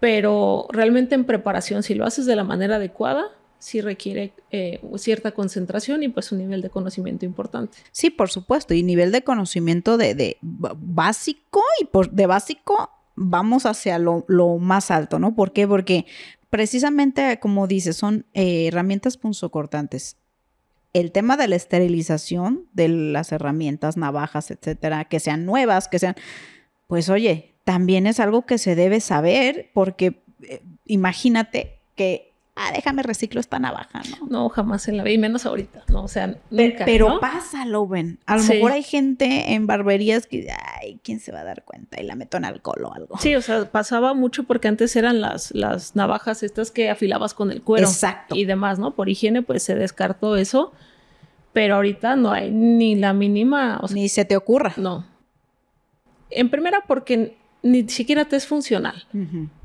Pero realmente en preparación, si lo haces de la manera adecuada, sí requiere eh, cierta concentración y pues un nivel de conocimiento importante. Sí, por supuesto, y nivel de conocimiento de, de básico y por, de básico vamos hacia lo, lo, más alto, ¿no? ¿Por qué? Porque precisamente como dices, son eh, herramientas punzocortantes. El tema de la esterilización de las herramientas, navajas, etcétera, que sean nuevas, que sean, pues oye, también es algo que se debe saber porque eh, imagínate que ah, déjame reciclo esta navaja, ¿no? No, jamás en la vida, y menos ahorita, ¿no? O sea, nunca, Pero pásalo, ven. A lo mejor hay gente en barberías que, ay, ¿quién se va a dar cuenta? Y la meto en alcohol o algo. Sí, o sea, pasaba mucho porque antes eran las, las navajas estas que afilabas con el cuero. Exacto. Y demás, ¿no? Por higiene, pues se descartó eso. Pero ahorita no hay ni la mínima. ni se te ocurra. No. En primera, porque ni siquiera te es funcional.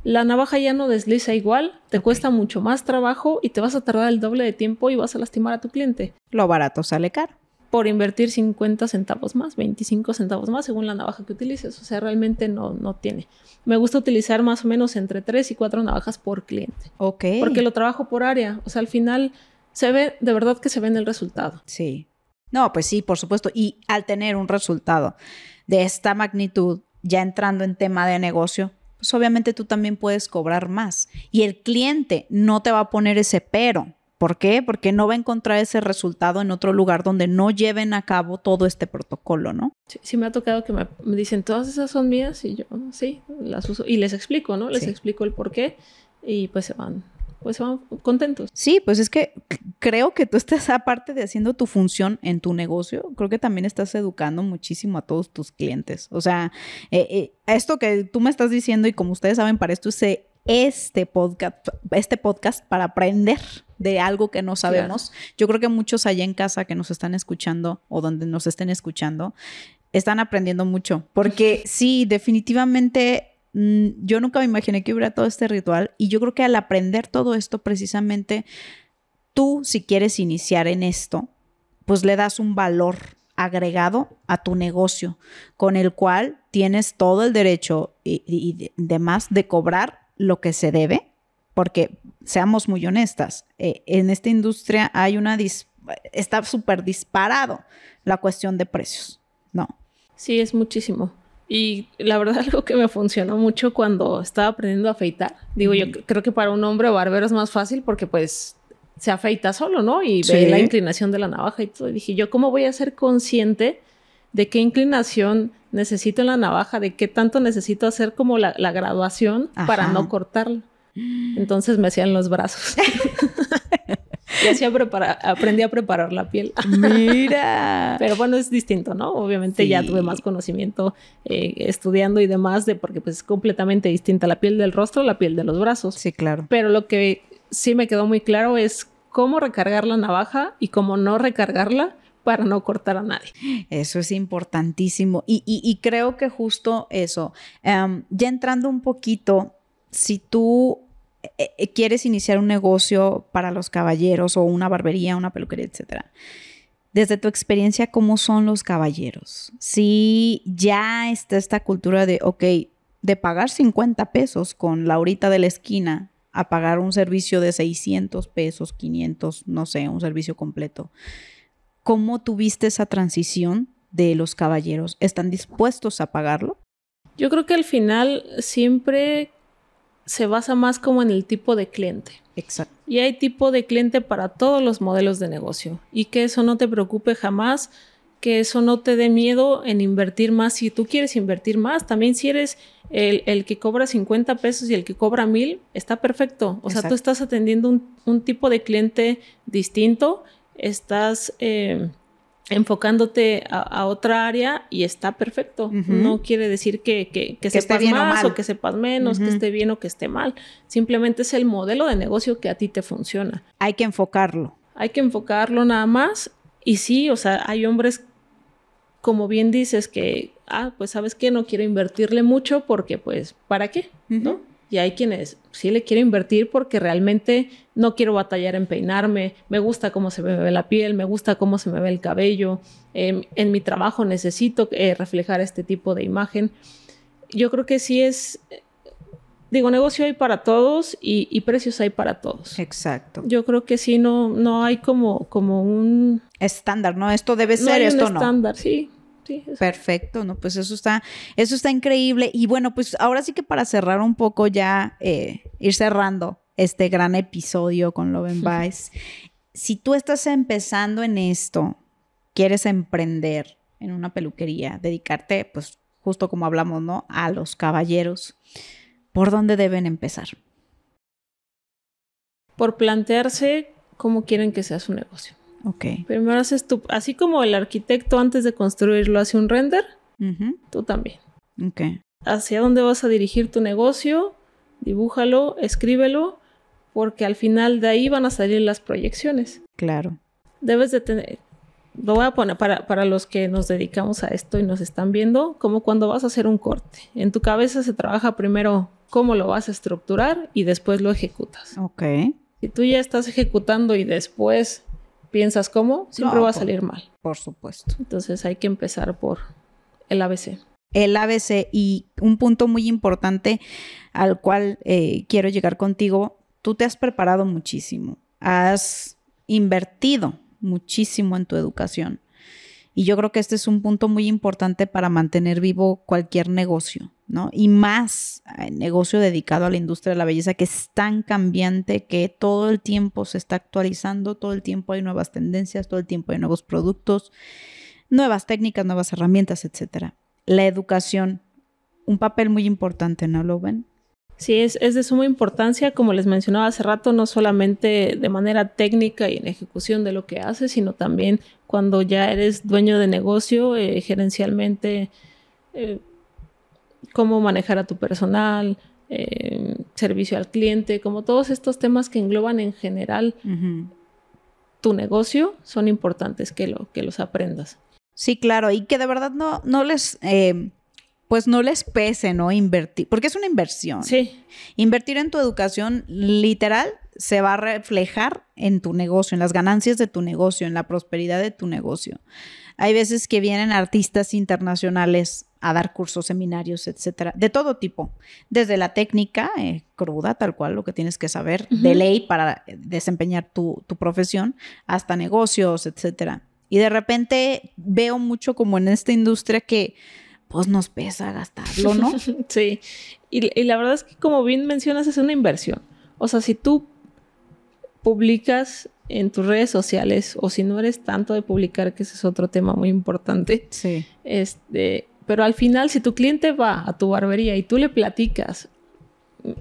La navaja ya no desliza igual, te cuesta mucho más trabajo y te vas a tardar el doble de tiempo y vas a lastimar a tu cliente. Lo barato sale caro. Por invertir 50 centavos más, 25 centavos más según la navaja que utilices. O sea, realmente no, no tiene. Me gusta utilizar más o menos entre 3 y 4 navajas por cliente. Ok. Porque lo trabajo por área. O sea, al final se ve, de verdad que se ve en el resultado. Sí. No, pues sí, por supuesto. Y al tener un resultado de esta magnitud, ya entrando en tema de negocio, pues obviamente tú también puedes cobrar más. Y el cliente no te va a poner ese pero. ¿Por qué? Porque no va a encontrar ese resultado en otro lugar donde no lleven a cabo todo este protocolo, ¿no? Sí, me ha tocado que me, dicen, todas esas son mías y yo, sí, las uso. Y les explico, ¿no? Les explico el por qué y pues se van pues van contentos. Sí, pues es que creo que tú estás aparte de haciendo tu función en tu negocio, creo que también estás educando muchísimo a todos tus clientes. O sea, eh, eh, esto que tú me estás diciendo y como ustedes saben, para esto hice este podcast, este podcast para aprender de algo que no sabemos. Yo creo que muchos allá en casa que nos están escuchando o donde nos estén escuchando, están aprendiendo mucho, porque sí, definitivamente yo nunca me imaginé que hubiera todo este ritual y yo creo que al aprender todo esto precisamente, tú si quieres iniciar en esto, pues le das un valor agregado a tu negocio, con el cual tienes todo el derecho y, demás de cobrar lo que se debe, porque seamos muy honestas, eh, en esta industria hay una, está súper disparado la cuestión de precios, ¿no? Sí, es muchísimo. Y la verdad algo que me funcionó mucho cuando estaba aprendiendo a afeitar. Digo, yo creo que para un hombre barbero es más fácil porque pues se afeita solo, ¿no? Y ve la inclinación de la navaja y todo. Y dije, ¿yo cómo voy a ser consciente de qué inclinación necesito en la navaja, de qué tanto necesito hacer como la, graduación para no cortarla? Entonces me hacían los brazos. y así aprendí a preparar la piel. Mira. Pero bueno, es distinto, ¿no? Obviamente ya tuve más conocimiento eh, estudiando y demás de porque pues es completamente distinta la piel del rostro, la piel de los brazos. Sí, claro. Pero lo que sí me quedó muy claro es cómo recargar la navaja y cómo no recargarla para no cortar a nadie. Eso es importantísimo. Y, creo que justo eso, em, ya entrando un poquito, si tú eh, eh, quieres iniciar un negocio para los caballeros o una barbería, una peluquería, etcétera. Desde tu experiencia, ¿cómo son los caballeros? Si ya está esta cultura de, ok, de pagar 50 pesos con Laurita de la esquina a pagar un servicio de 600 pesos, 500, no sé, un servicio completo. ¿Cómo tuviste esa transición de los caballeros? ¿Están dispuestos a pagarlo? Yo creo que al final siempre se basa más como en el tipo de cliente. Exacto. Y hay tipo de cliente para todos los modelos de negocio. Y que eso no te preocupe jamás, que eso no te dé miedo en invertir más. Si tú quieres invertir más, también si eres el, que cobra 50 pesos y el que cobra mil, está perfecto. O sea, tú estás atendiendo un, tipo de cliente distinto, estás... Eh, enfocándote a, otra área y está perfecto. No quiere decir que, que, sepas más o, que sepas menos, que esté bien o que esté mal. Simplemente es el modelo de negocio que a ti te funciona. Hay que enfocarlo. Hay que enfocarlo nada más. Y sí, o sea, hay hombres, como bien dices, que, ah, pues sabes que no quiero invertirle mucho porque, pues, ¿para qué? ¿No? Y hay quienes sí le quiero invertir porque realmente no quiero batallar en peinarme, me gusta cómo se me ve la piel, me gusta cómo se me ve el cabello, em, en mi trabajo necesito eh, reflejar este tipo de imagen. Yo creo que sí es, digo, negocio hay para todos y, precios hay para todos. Exacto. Yo creo que sí, no, no hay como, como un... Estándar, ¿no? Esto debe ser, esto no. Estándar, sí. Perfecto, ¿no? Pues eso está, eso está increíble. Y bueno, pues ahora sí que para cerrar un poco ya, eh, ir cerrando este gran episodio con Love and Vice. si tú estás empezando en esto, quieres emprender en una peluquería, dedicarte, pues justo como hablamos, ¿no? A los caballeros, ¿por dónde deben empezar? Por plantearse cómo quieren que sea su negocio. Ok. Primero haces tu, así como el arquitecto antes de construirlo hace un render, tú también. Ok. Hacia dónde vas a dirigir tu negocio, dibújalo, escríbelo, porque al final de ahí van a salir las proyecciones. Claro. Debes de tener, lo voy a poner para, para, los que nos dedicamos a esto y nos están viendo, como cuando vas a hacer un corte. En tu cabeza se trabaja primero cómo lo vas a estructurar y después lo ejecutas. Ok. Si tú ya estás ejecutando y después piensas cómo, siempre va a salir mal. Por supuesto. Entonces hay que empezar por el ABC. El ABC y un punto muy importante al cual eh, quiero llegar contigo, tú te has preparado muchísimo, has invertido muchísimo en tu educación. Y yo creo que este es un punto muy importante para mantener vivo cualquier negocio, ¿no? Y más el eh, negocio dedicado a la industria de la belleza que es tan cambiante que todo el tiempo se está actualizando, todo el tiempo hay nuevas tendencias, todo el tiempo hay nuevos productos, nuevas técnicas, nuevas herramientas, etcétera. La educación, un papel muy importante, ¿no lo ven? Sí, es, es, de suma importancia, como les mencionaba hace rato, no solamente de manera técnica y en ejecución de lo que haces, sino también cuando ya eres dueño de negocio, eh, gerencialmente, eh, cómo manejar a tu personal, eh, servicio al cliente, como todos estos temas que engloban en general tu negocio, son importantes que, lo, que los aprendas. Sí, claro, y que de verdad no, no les pues no les pese, ¿no? Invertir, porque es una inversión. Sí. Invertir en tu educación literal se va a reflejar en tu negocio, en las ganancias de tu negocio, en la prosperidad de tu negocio. Hay veces que vienen artistas internacionales a dar cursos, seminarios, etcétera, de todo tipo, desde la técnica eh, cruda, tal cual, lo que tienes que saber de ley para desempeñar tu, tu profesión, hasta negocios, etcétera. Y de repente veo mucho como en esta industria que pues nos pesa gastarlo, ¿no? sí, y, la verdad es que como bien mencionas, es una inversión. O sea, si tú publicas en tus redes sociales o si no eres tanto de publicar, que ese es otro tema muy importante. Sí. Este, pero al final, si tu cliente va a tu barbería y tú le platicas,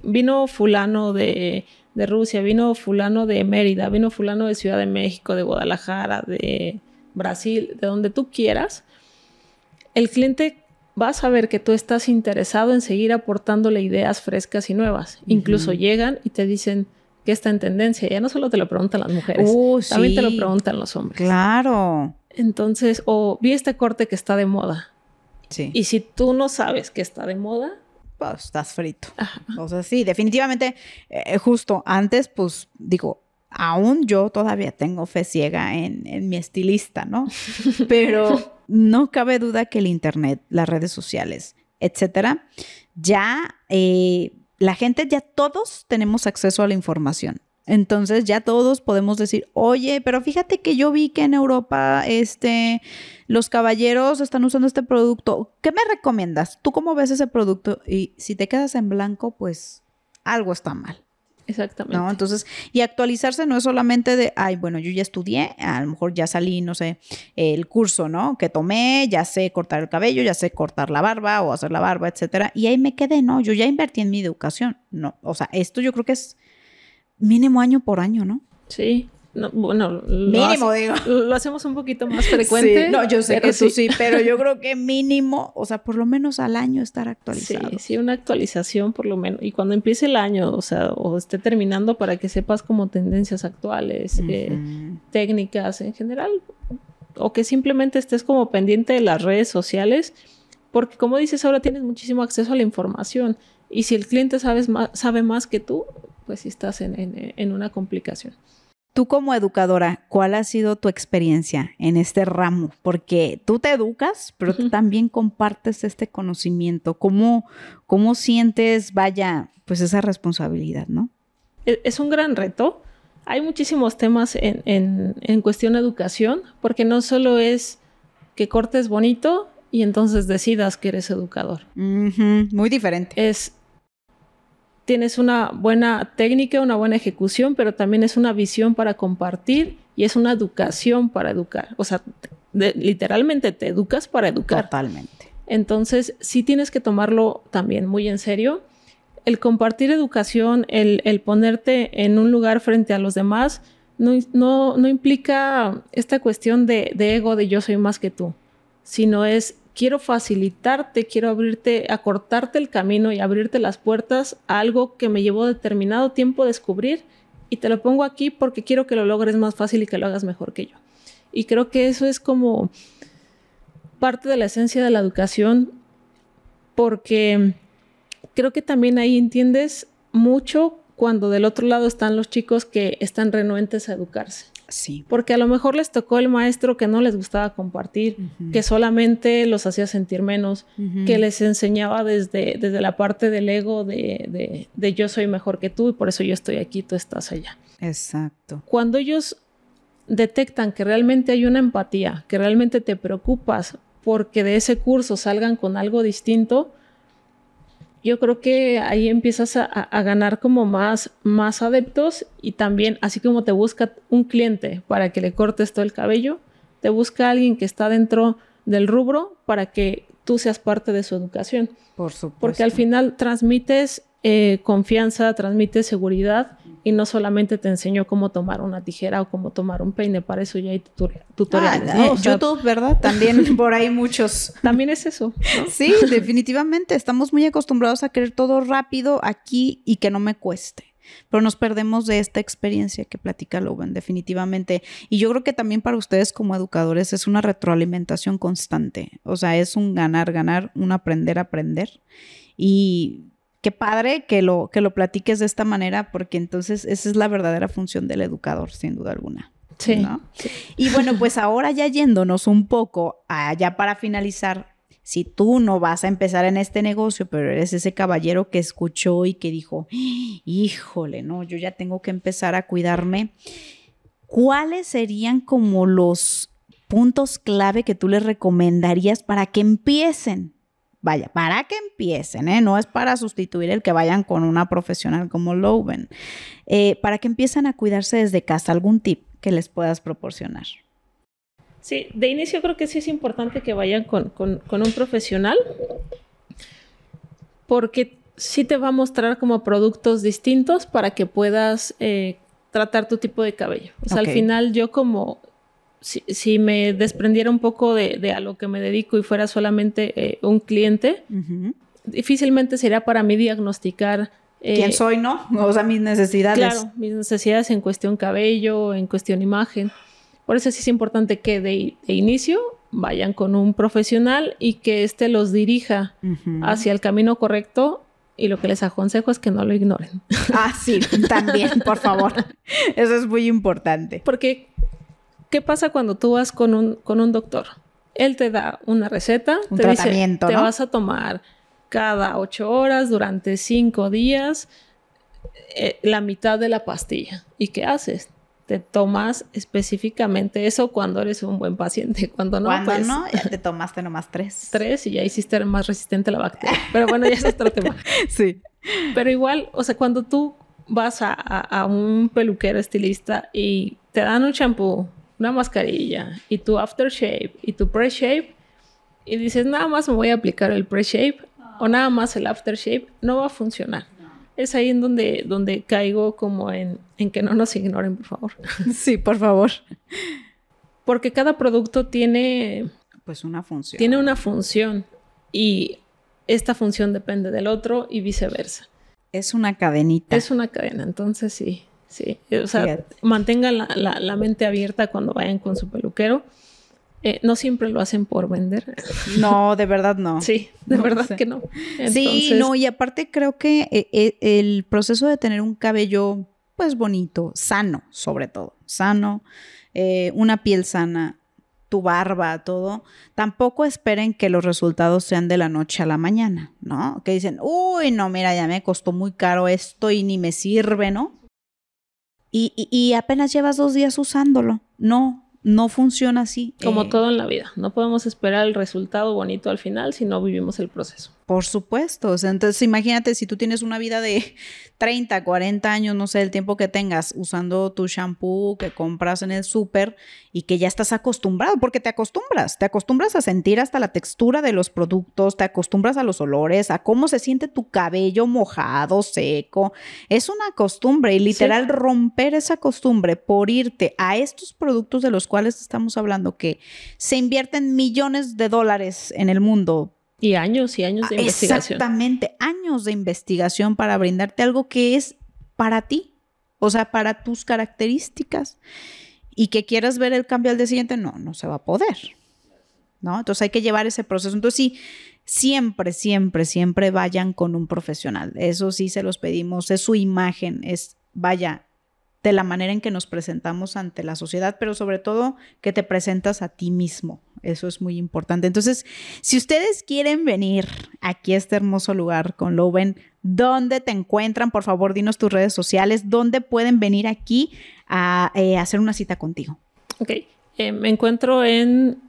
vino fulano de, de Rusia, vino fulano de Mérida, vino fulano de Ciudad de México, de Guadalajara, de Brasil, de donde tú quieras, el cliente vas a ver que tú estás interesado en seguir aportándole ideas frescas y nuevas. Incluso llegan y te dicen que está en tendencia. Ya no solo te lo preguntan las mujeres, uh, también te lo preguntan los hombres. Claro. Entonces, o vi este corte que está de moda. Sí. Y si tú no sabes que está de moda, pues estás frito. O sea, sí, definitivamente, eh, justo antes, pues digo, aún yo todavía tengo fe ciega en, en mi estilista, ¿no? Pero no cabe duda que el Internet, las redes sociales, etcétera, ya eh, la gente, ya todos tenemos acceso a la información. Entonces ya todos podemos decir, oye, pero fíjate que yo vi que en Europa este, los caballeros están usando este producto. ¿Qué me recomiendas? ¿Tú cómo ves ese producto? Y si te quedas en blanco, pues algo está mal. Exactamente. ¿no? Entonces, y actualizarse no es solamente de, ay, bueno, yo ya estudié, a lo mejor ya salí, no sé, el curso, ¿no? Que tomé, ya sé cortar el cabello, ya sé cortar la barba o hacer la barba, etcétera, y ahí me quedé, no, yo ya invertí en mi educación, no, o sea, esto yo creo que es mínimo año por año, ¿no? Sí, bueno, mínimo, lo, digo. lo hacemos un poquito más frecuente. no, yo sé que sí. sí, pero yo creo que mínimo, o sea, por lo menos al año estar actualizado. Sí, sí, una actualización por lo menos. Y cuando empiece el año, o sea, o esté terminando para que sepas como tendencias actuales, eh, técnicas en general, o que simplemente estés como pendiente de las redes sociales, porque como dices, ahora tienes muchísimo acceso a la información. Y si el cliente sabes más, sabe más que tú, pues sí estás en, en una complicación. Tú como educadora, ¿cuál ha sido tu experiencia en este ramo? Porque tú te educas, pero tú también compartes este conocimiento. ¿Cómo, cómo sientes, vaya, pues esa responsabilidad, no? E, es un gran reto. Hay muchísimos temas en, en, en cuestión de educación, porque no solo es que cortes bonito y entonces decidas que eres educador. Muy diferente. Es tienes una buena técnica, una buena ejecución, pero también es una visión para compartir y es una educación para educar. O sea, literalmente te educas para educar. Totalmente. Entonces, sí tienes que tomarlo también muy en serio. El compartir educación, el, ponerte en un lugar frente a los demás, no, no, implica esta cuestión de, de ego de yo soy más que tú, sino es quiero facilitarte, quiero abrirte, acortarte el camino y abrirte las puertas a algo que me llevó determinado tiempo descubrir y te lo pongo aquí porque quiero que lo logres más fácil y que lo hagas mejor que yo. Y creo que eso es como parte de la esencia de la educación porque creo que también ahí entiendes mucho cuando del otro lado están los chicos que están renuentes a educarse. Sí. Porque a lo mejor les tocó el maestro que no les gustaba compartir, que solamente los hacía sentir menos, que les enseñaba desde, desde la parte del ego de, de, yo soy mejor que tú y por eso yo estoy aquí, tú estás allá. Exacto. Cuando ellos detectan que realmente hay una empatía, que realmente te preocupas porque de ese curso salgan con algo distinto, yo creo que ahí empiezas a, ganar como más, más adeptos y también, así como te busca un cliente para que le cortes todo el cabello, te busca alguien que está dentro del rubro para que tú seas parte de su educación. Por supuesto. Porque al final transmites eh, confianza, transmite seguridad y no solamente te enseño cómo tomar una tijera o cómo tomar un peine, para eso ya hay tutoriales. Ah, YouTube, ¿verdad? También por ahí muchos. También es eso. Sí, definitivamente. Estamos muy acostumbrados a querer todo rápido aquí y que no me cueste pero nos perdemos de esta experiencia que platica Logan, definitivamente. Y yo creo que también para ustedes como educadores es una retroalimentación constante, o sea, es un ganar, ganar, un aprender, aprender. Y qué padre que lo, que lo platiques de esta manera, porque entonces esa es la verdadera función del educador, sin duda alguna. Sí, Y bueno, pues ahora ya yéndonos un poco, allá para finalizar, si tú no vas a empezar en este negocio, pero eres ese caballero que escuchó y que dijo, híjole, no, yo ya tengo que empezar a cuidarme, ¿cuáles serían como los puntos clave que tú les recomendarías para que empiecen? Vaya, para que empiecen, ¿eh? no es para sustituir el que vayan con una profesional como Loven, eh, para que empiecen a cuidarse desde casa, algún tip que les puedas proporcionar. Sí, de inicio creo que sí es importante que vayan con, un profesional, porque sí te va a mostrar como productos distintos para que puedas eh, tratar tu tipo de cabello. O sea, al final yo como si, me desprendiera un poco de, a lo que me dedico y fuera solamente eh, un cliente, difícilmente sería para mí diagnosticar. Eh, ¿Quién soy, no? O sea, mis necesidades. Claro, mis necesidades en cuestión cabello, en cuestión imagen. Por eso sí es importante que de, inicio vayan con un profesional y que éste los dirija hacia el camino correcto y lo que les aconsejo es que no lo ignoren. Ah, sí, también, por favor. Eso es muy importante. Porque ¿Qué pasa cuando tú vas con un, con un doctor? Él te da una receta, un te tratamiento, dice, te vas a tomar cada ocho horas durante cinco días eh, la mitad de la pastilla. ¿Y qué haces? Te tomas específicamente eso cuando eres un buen paciente. Cuando no, cuando pues, no, ya te tomaste nomás tres. Tres y ya hiciste más resistente a la bacteria. Pero bueno, ya es otro tema. Sí. Pero igual, o sea, cuando tú vas a, a un peluquero estilista y te dan un champú una mascarilla y tu aftershave y tu pre-shave y dices nada más me voy a aplicar el pre-shave o nada más el aftershave, no va a funcionar. Es ahí en donde, donde caigo como en, en que no nos ignoren, por favor. Sí, por favor. Porque cada producto tiene... Pues una función. Tiene una función y esta función depende del otro y viceversa. Es una cadenita. Es una cadena, entonces sí. Sí, o sea, mantengan la, mente abierta cuando vayan con su peluquero. Eh, no siempre lo hacen por vender. No, de verdad no. Sí, de verdad que no. Sí, no, y aparte creo que eh, eh, el proceso de tener un cabello, pues bonito, sano, sobre todo, sano, una piel sana, tu barba, todo, tampoco esperen que los resultados sean de la noche a la mañana, ¿no? Que dicen, uy, no, mira, ya me costó muy caro esto y ni me sirve, ¿no? Y, apenas llevas dos días usándolo. No, no funciona así. Como eh, todo en la vida. No podemos esperar el resultado bonito al final si no vivimos el proceso. Por supuesto. entonces, imagínate si tú tienes una vida de 30, 40 años, no sé, el tiempo que tengas usando tu shampoo que compras en el súper y que ya estás acostumbrado, porque te acostumbras, te acostumbras a sentir hasta la textura de los productos, te acostumbras a los olores, a cómo se siente tu cabello mojado, seco. Es una costumbre y literal romper esa costumbre por irte a estos productos de los cuales estamos hablando que se invierten millones de dólares en el mundo y años y años de investigación. Exactamente, años de investigación para brindarte algo que es para ti, o sea, para tus características. Y que quieras ver el cambio al día siguiente, no, no se va a poder. ¿No? Entonces hay que llevar ese proceso. Entonces sí, siempre, siempre, siempre vayan con un profesional. Eso sí se los pedimos, es su imagen, es, vaya, de la manera en que nos presentamos ante la sociedad, pero sobre todo que te presentas a ti mismo. Eso es muy importante. Entonces, si ustedes quieren venir aquí a este hermoso lugar con Loven, ¿dónde te encuentran? Por favor, dinos tus redes sociales, ¿dónde pueden venir aquí a eh, hacer una cita contigo? Ok, eh, me encuentro en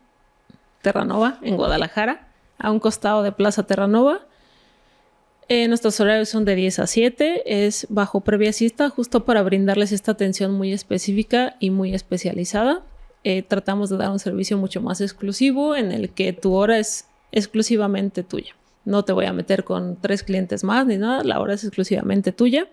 Terranova, en Guadalajara, a un costado de Plaza Terranova. Eh, nuestros horarios son de 10 a 7, es bajo previa cita, justo para brindarles esta atención muy específica y muy especializada. Eh, tratamos de dar un servicio mucho más exclusivo en el que tu hora es exclusivamente tuya. No te voy a meter con tres clientes más ni nada, la hora es exclusivamente tuya.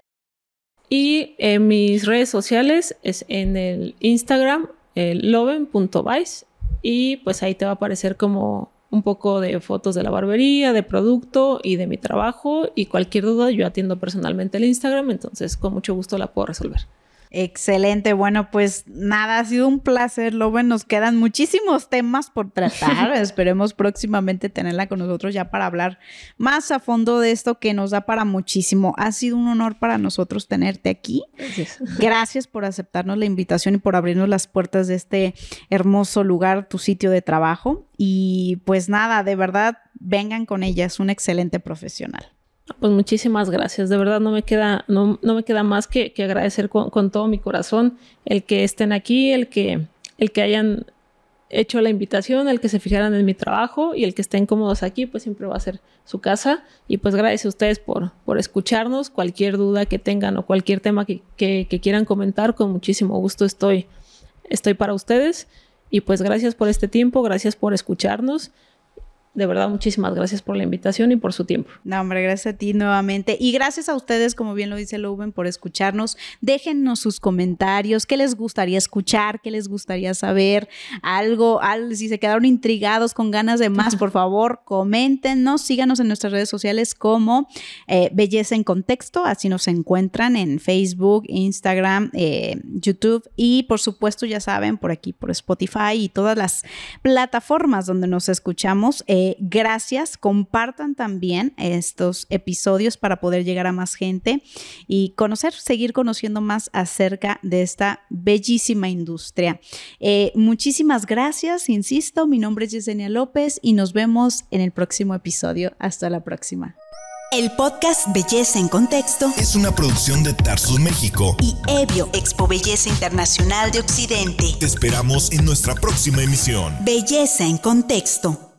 Y en mis redes sociales es en el Instagram, el loven.vice, y pues ahí te va a aparecer como un poco de fotos de la barbería, de producto y de mi trabajo y cualquier duda yo atiendo personalmente el Instagram, entonces con mucho gusto la puedo resolver. Excelente. Bueno, pues nada, ha sido un placer, Loven. Nos quedan muchísimos temas por tratar. Esperemos próximamente tenerla con nosotros ya para hablar más a fondo de esto que nos da para muchísimo. Ha sido un honor para nosotros tenerte aquí. Gracias. Gracias por aceptarnos la invitación y por abrirnos las puertas de este hermoso lugar, tu sitio de trabajo. Y pues nada, de verdad, vengan con ella. Es un excelente profesional. Pues muchísimas gracias. De verdad no me queda, no, no me queda más que, agradecer con, todo mi corazón el que estén aquí, el que, el que hayan hecho la invitación, el que se fijaran en mi trabajo y el que estén cómodos aquí, pues siempre va a ser su casa. Y pues gracias a ustedes por, por escucharnos. Cualquier duda que tengan o cualquier tema que, que quieran comentar, con muchísimo gusto estoy, estoy para ustedes. Y pues gracias por este tiempo, gracias por escucharnos de verdad, muchísimas gracias por la invitación y por su tiempo. No, hombre, gracias a ti nuevamente. Y gracias a ustedes, como bien lo dice Louven, por escucharnos. Déjennos sus comentarios, qué les gustaría escuchar, qué les gustaría saber, algo, algo si se quedaron intrigados con ganas de más, por favor, coméntenos, síganos en nuestras redes sociales como eh, Belleza en Contexto, así nos encuentran en Facebook, Instagram, eh, YouTube y por supuesto, ya saben, por aquí, por Spotify y todas las plataformas donde nos escuchamos. Eh, eh, gracias, compartan también estos episodios para poder llegar a más gente y conocer, seguir conociendo más acerca de esta bellísima industria. Eh, muchísimas gracias, insisto, mi nombre es Yesenia López y nos vemos en el próximo episodio. Hasta la próxima. El podcast Belleza en Contexto es una producción de Tarsus México y Evio Expo Belleza Internacional de Occidente. Te esperamos en nuestra próxima emisión. Belleza en Contexto.